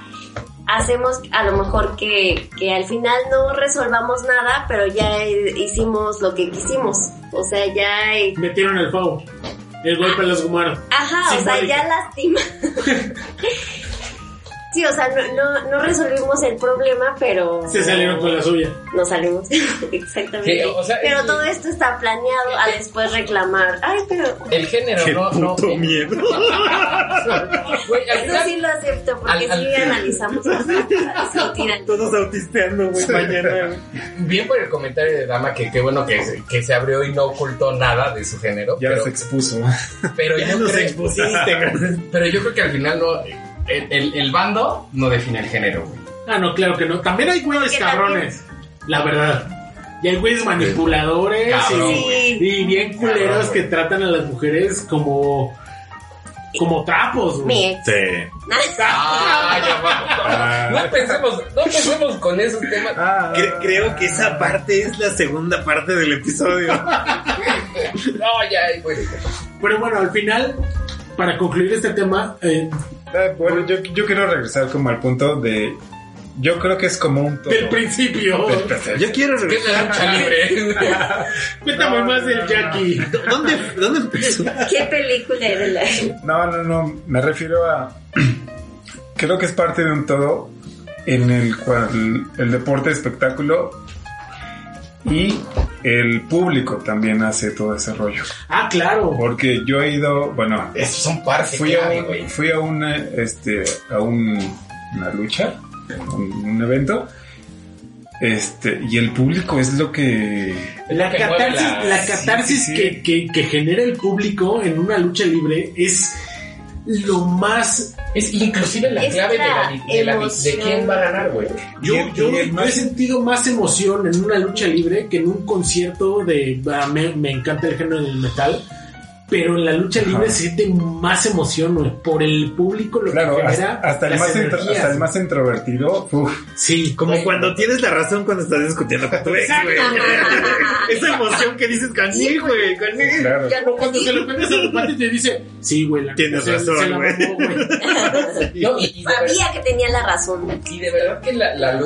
[SPEAKER 5] hacemos a lo mejor que, que al final no resolvamos nada, pero ya hicimos lo que quisimos. O sea, ya... eh,
[SPEAKER 4] metieron el pavo. El golpe a los humanos.
[SPEAKER 5] Ajá, o sea, ya lastima. Sí, o sea, no, no, no resolvimos el problema, pero...
[SPEAKER 4] Se salieron con la suya.
[SPEAKER 5] No salimos, exactamente.
[SPEAKER 2] Sí, o sea,
[SPEAKER 5] pero todo esto está planeado a después reclamar. Ay, pero...
[SPEAKER 2] El género,
[SPEAKER 6] Qué
[SPEAKER 2] no, no.
[SPEAKER 6] puto miedo.
[SPEAKER 2] Güey, al
[SPEAKER 5] Eso
[SPEAKER 2] final-
[SPEAKER 5] sí lo acepto, porque
[SPEAKER 2] al- al-
[SPEAKER 5] sí analizamos al-
[SPEAKER 6] Todos autisteando, güey, mañana,
[SPEAKER 2] bien por el comentario de Dama, que qué bueno que, se- que se abrió y no ocultó nada de su género.
[SPEAKER 3] Ya
[SPEAKER 2] pero,
[SPEAKER 3] se expuso.
[SPEAKER 2] pero
[SPEAKER 6] Ya
[SPEAKER 2] yo
[SPEAKER 6] nos
[SPEAKER 2] creo-
[SPEAKER 6] expusiste.
[SPEAKER 2] Pero yo creo que al final no. El, el- el bando no define el género, güey.
[SPEAKER 4] Ah, no, claro que no. También hay güeyes cabrones. La verdad. Y hay güeyes manipuladores
[SPEAKER 2] Cabrón,
[SPEAKER 4] y,
[SPEAKER 5] güey.
[SPEAKER 4] y bien culeros
[SPEAKER 2] Cabrón,
[SPEAKER 4] que tratan a las mujeres como como trapos, güey.
[SPEAKER 5] Mi ex.
[SPEAKER 6] Sí.
[SPEAKER 2] Ah, ya vamos. No empecemos, no empecemos con esos temas.
[SPEAKER 3] Ah,
[SPEAKER 6] Cre- creo que esa parte es la segunda parte del episodio.
[SPEAKER 2] No, ya, güey.
[SPEAKER 4] Pero bueno, al final, para concluir este tema, eh,
[SPEAKER 3] bueno, yo, yo quiero regresar como al punto de. Yo creo que es como un todo.
[SPEAKER 4] del principio.
[SPEAKER 6] Yo quiero
[SPEAKER 2] ¿Qué es la lucha libre?
[SPEAKER 4] Cuéntame
[SPEAKER 3] No,
[SPEAKER 4] más del
[SPEAKER 3] no.
[SPEAKER 4] Jackie.
[SPEAKER 6] ¿Dónde, ¿Dónde empezó?
[SPEAKER 5] ¿Qué película era la...?
[SPEAKER 3] No, no, no. Me refiero a. Creo que es parte de un todo. en el cual el deporte espectáculo y el público también hace todo ese rollo.
[SPEAKER 4] Ah, claro.
[SPEAKER 3] Porque yo he ido, bueno,
[SPEAKER 2] Esos son parte
[SPEAKER 3] fui a, fui a una, este, a un- una lucha, un, un evento, este, y el público es lo que,
[SPEAKER 4] La
[SPEAKER 2] que
[SPEAKER 4] catarsis,
[SPEAKER 2] la-
[SPEAKER 4] la catarsis
[SPEAKER 3] sí, sí.
[SPEAKER 4] Que, que- que genera el público en una lucha libre es lo más...
[SPEAKER 2] Es inclusive la
[SPEAKER 5] Es
[SPEAKER 2] clave de, la, de, la- de quién va a ganar, güey.
[SPEAKER 4] Yo, yo- yo he sentido más emoción en una lucha libre que en un concierto de... ah, me, me encanta el género del metal. Pero en la lucha
[SPEAKER 3] Ajá.
[SPEAKER 4] libre se siente más emoción güey, por el público, lo
[SPEAKER 3] claro,
[SPEAKER 4] que genera
[SPEAKER 3] hasta el
[SPEAKER 4] las
[SPEAKER 3] más intro- hasta el más introvertido, uf,
[SPEAKER 4] Sí,
[SPEAKER 6] Como
[SPEAKER 2] Güey.
[SPEAKER 6] cuando tienes la razón cuando estás discutiendo con tu ex, güey. Esa emoción que dices conmigo, güey, conmigo.
[SPEAKER 3] claro.
[SPEAKER 4] O cuando se lo pones a la y te dice, sí, güey, la
[SPEAKER 6] Tienes
[SPEAKER 4] se-
[SPEAKER 6] razón,
[SPEAKER 4] se la
[SPEAKER 6] güey.
[SPEAKER 4] mamó, güey.
[SPEAKER 2] No, y, y de verdad,
[SPEAKER 5] Sabía que tenía la razón.
[SPEAKER 2] y de verdad que la, la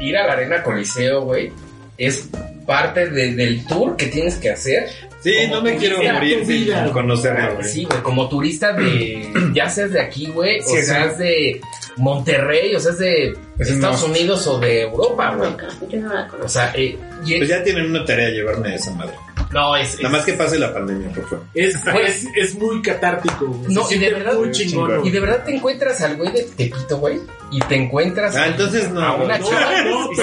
[SPEAKER 2] ir a la arena coliseo, güey, es parte de- del tour que tienes que hacer.
[SPEAKER 6] Sí,
[SPEAKER 2] Como
[SPEAKER 6] no me quiero morir sin conocerlo, güey.
[SPEAKER 2] Sí, güey, como turista de, ya seas de aquí, güey,
[SPEAKER 3] Sí,
[SPEAKER 2] o
[SPEAKER 3] es
[SPEAKER 2] seas de Monterrey, o seas de
[SPEAKER 3] Es
[SPEAKER 2] Estados. Unidos o de Europa, güey.
[SPEAKER 5] Yo no la
[SPEAKER 2] O
[SPEAKER 5] conozco.
[SPEAKER 2] sea, eh, y
[SPEAKER 6] Pues ya tienen una tarea llevarme a esa madre.
[SPEAKER 2] No, es,
[SPEAKER 6] Nada más que pase la pandemia, por favor.
[SPEAKER 4] Es, es, es muy catártico. güey.
[SPEAKER 2] No, y de verdad,
[SPEAKER 4] muy chingón.
[SPEAKER 3] chingón.
[SPEAKER 2] Y de verdad te encuentras al güey de Tepito, güey, y te encuentras
[SPEAKER 6] Ah, entonces no,
[SPEAKER 2] a una
[SPEAKER 6] no,
[SPEAKER 2] chava.
[SPEAKER 4] No,
[SPEAKER 2] y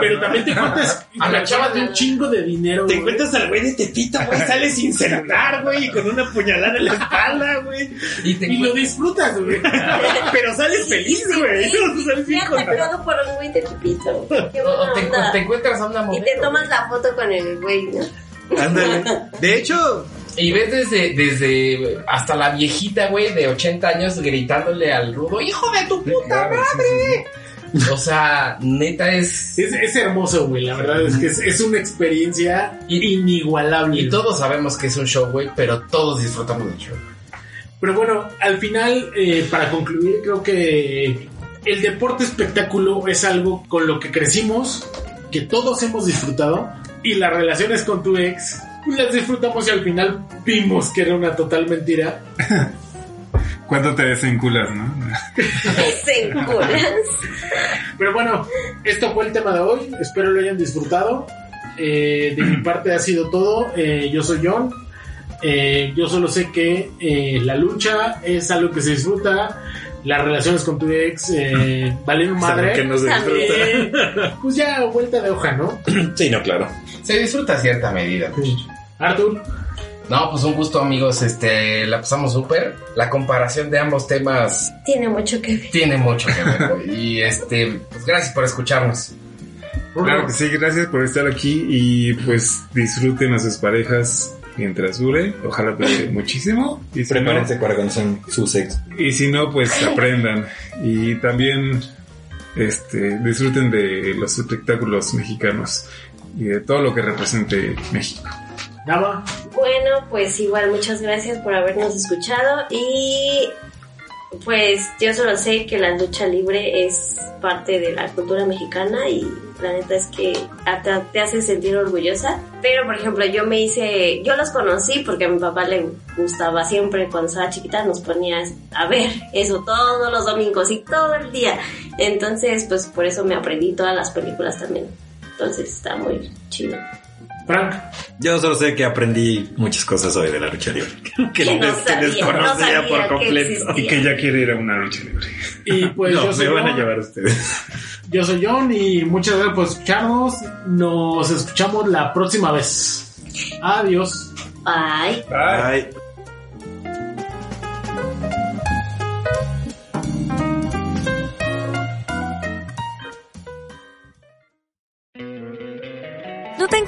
[SPEAKER 4] pero, también, te encuentras
[SPEAKER 2] A la
[SPEAKER 4] a chava de un chingo de dinero.
[SPEAKER 6] Te
[SPEAKER 4] güey.
[SPEAKER 6] encuentras al güey de Tepito, güey, sale sin celular, güey, y con una puñalada en la espalda, güey.
[SPEAKER 2] y te
[SPEAKER 4] Y lo disfrutas, güey.
[SPEAKER 6] Pero sales feliz, güey. Sales bien
[SPEAKER 5] Ya
[SPEAKER 6] contento.
[SPEAKER 5] todo por un güey de Tepito.
[SPEAKER 2] Te, te encuentras a una
[SPEAKER 5] Y
[SPEAKER 2] mujer.
[SPEAKER 5] te tomas la foto con el güey, ¿no?
[SPEAKER 6] Ándale. De hecho,
[SPEAKER 2] Y ves desde, desde hasta la viejita, güey, de 80 años gritándole al rudo, hijo de tu puta
[SPEAKER 3] Claro,
[SPEAKER 2] madre.
[SPEAKER 3] sí, sí.
[SPEAKER 2] O sea, neta es...
[SPEAKER 4] Es, es hermoso, güey. La verdad es que es, es una experiencia
[SPEAKER 2] Y-
[SPEAKER 4] inigualable.
[SPEAKER 2] Y todos sabemos que es un show, güey, pero todos disfrutamos del show.
[SPEAKER 4] Pero bueno, al final, eh, para concluir, creo que el deporte espectáculo es algo con lo que crecimos, que todos hemos disfrutado, y las relaciones con tu ex pues, las disfrutamos y al final vimos que era una total mentira.
[SPEAKER 3] ¿Cuánto te desenculas, no?
[SPEAKER 5] Se enculas.
[SPEAKER 4] Pero bueno, esto fue el tema de hoy. Espero lo hayan disfrutado. Eh, de mi parte ha sido todo. Eh, yo soy John. Eh, yo solo sé que eh, la lucha es algo que se disfruta. Las relaciones con tu ex eh, valen madre.
[SPEAKER 6] que no se disfruta.
[SPEAKER 4] Eh, pues ya vuelta de hoja, ¿no?
[SPEAKER 6] Sí, no, claro.
[SPEAKER 2] Se disfruta a cierta medida.
[SPEAKER 4] Arthur,
[SPEAKER 2] No, pues un gusto, amigos. Este, la pasamos súper. La comparación de ambos temas
[SPEAKER 5] Tiene mucho que ver.
[SPEAKER 2] tiene mucho que ver. Y este, pues gracias por escucharnos.
[SPEAKER 3] Claro que sí, gracias por estar aquí y pues disfruten a sus parejas mientras dure. Ojalá dure muchísimo. Y si, no,
[SPEAKER 6] Prepárense para cuando son su sexo.
[SPEAKER 3] y si no, pues aprendan. Y también este, disfruten de los espectáculos mexicanos y de todo lo que represente México.
[SPEAKER 4] Dama,
[SPEAKER 5] Bueno, pues igual muchas gracias por habernos escuchado y pues yo solo sé que la lucha libre es parte de la cultura mexicana y la neta es que hasta te hace sentir orgullosa. Pero por ejemplo yo me hice, yo los conocí porque a mi papá le gustaba siempre cuando estaba chiquita nos ponía a ver eso todos los domingos y todo el día. Entonces pues por eso me aprendí todas las películas también. Entonces está muy chido.
[SPEAKER 4] Frank,
[SPEAKER 6] Yo solo sé que aprendí muchas cosas hoy de la lucha libre. Que,
[SPEAKER 5] Que no
[SPEAKER 6] des- que desconocía
[SPEAKER 5] no sabía
[SPEAKER 6] por completo.
[SPEAKER 3] Y que ya quiere ir a una lucha libre.
[SPEAKER 4] y pues
[SPEAKER 6] no,
[SPEAKER 4] yo soy
[SPEAKER 6] me van a llevar ustedes.
[SPEAKER 4] Yo soy John y muchas gracias por escucharnos. Nos escuchamos la próxima vez. Adiós.
[SPEAKER 5] Bye.
[SPEAKER 7] ¿No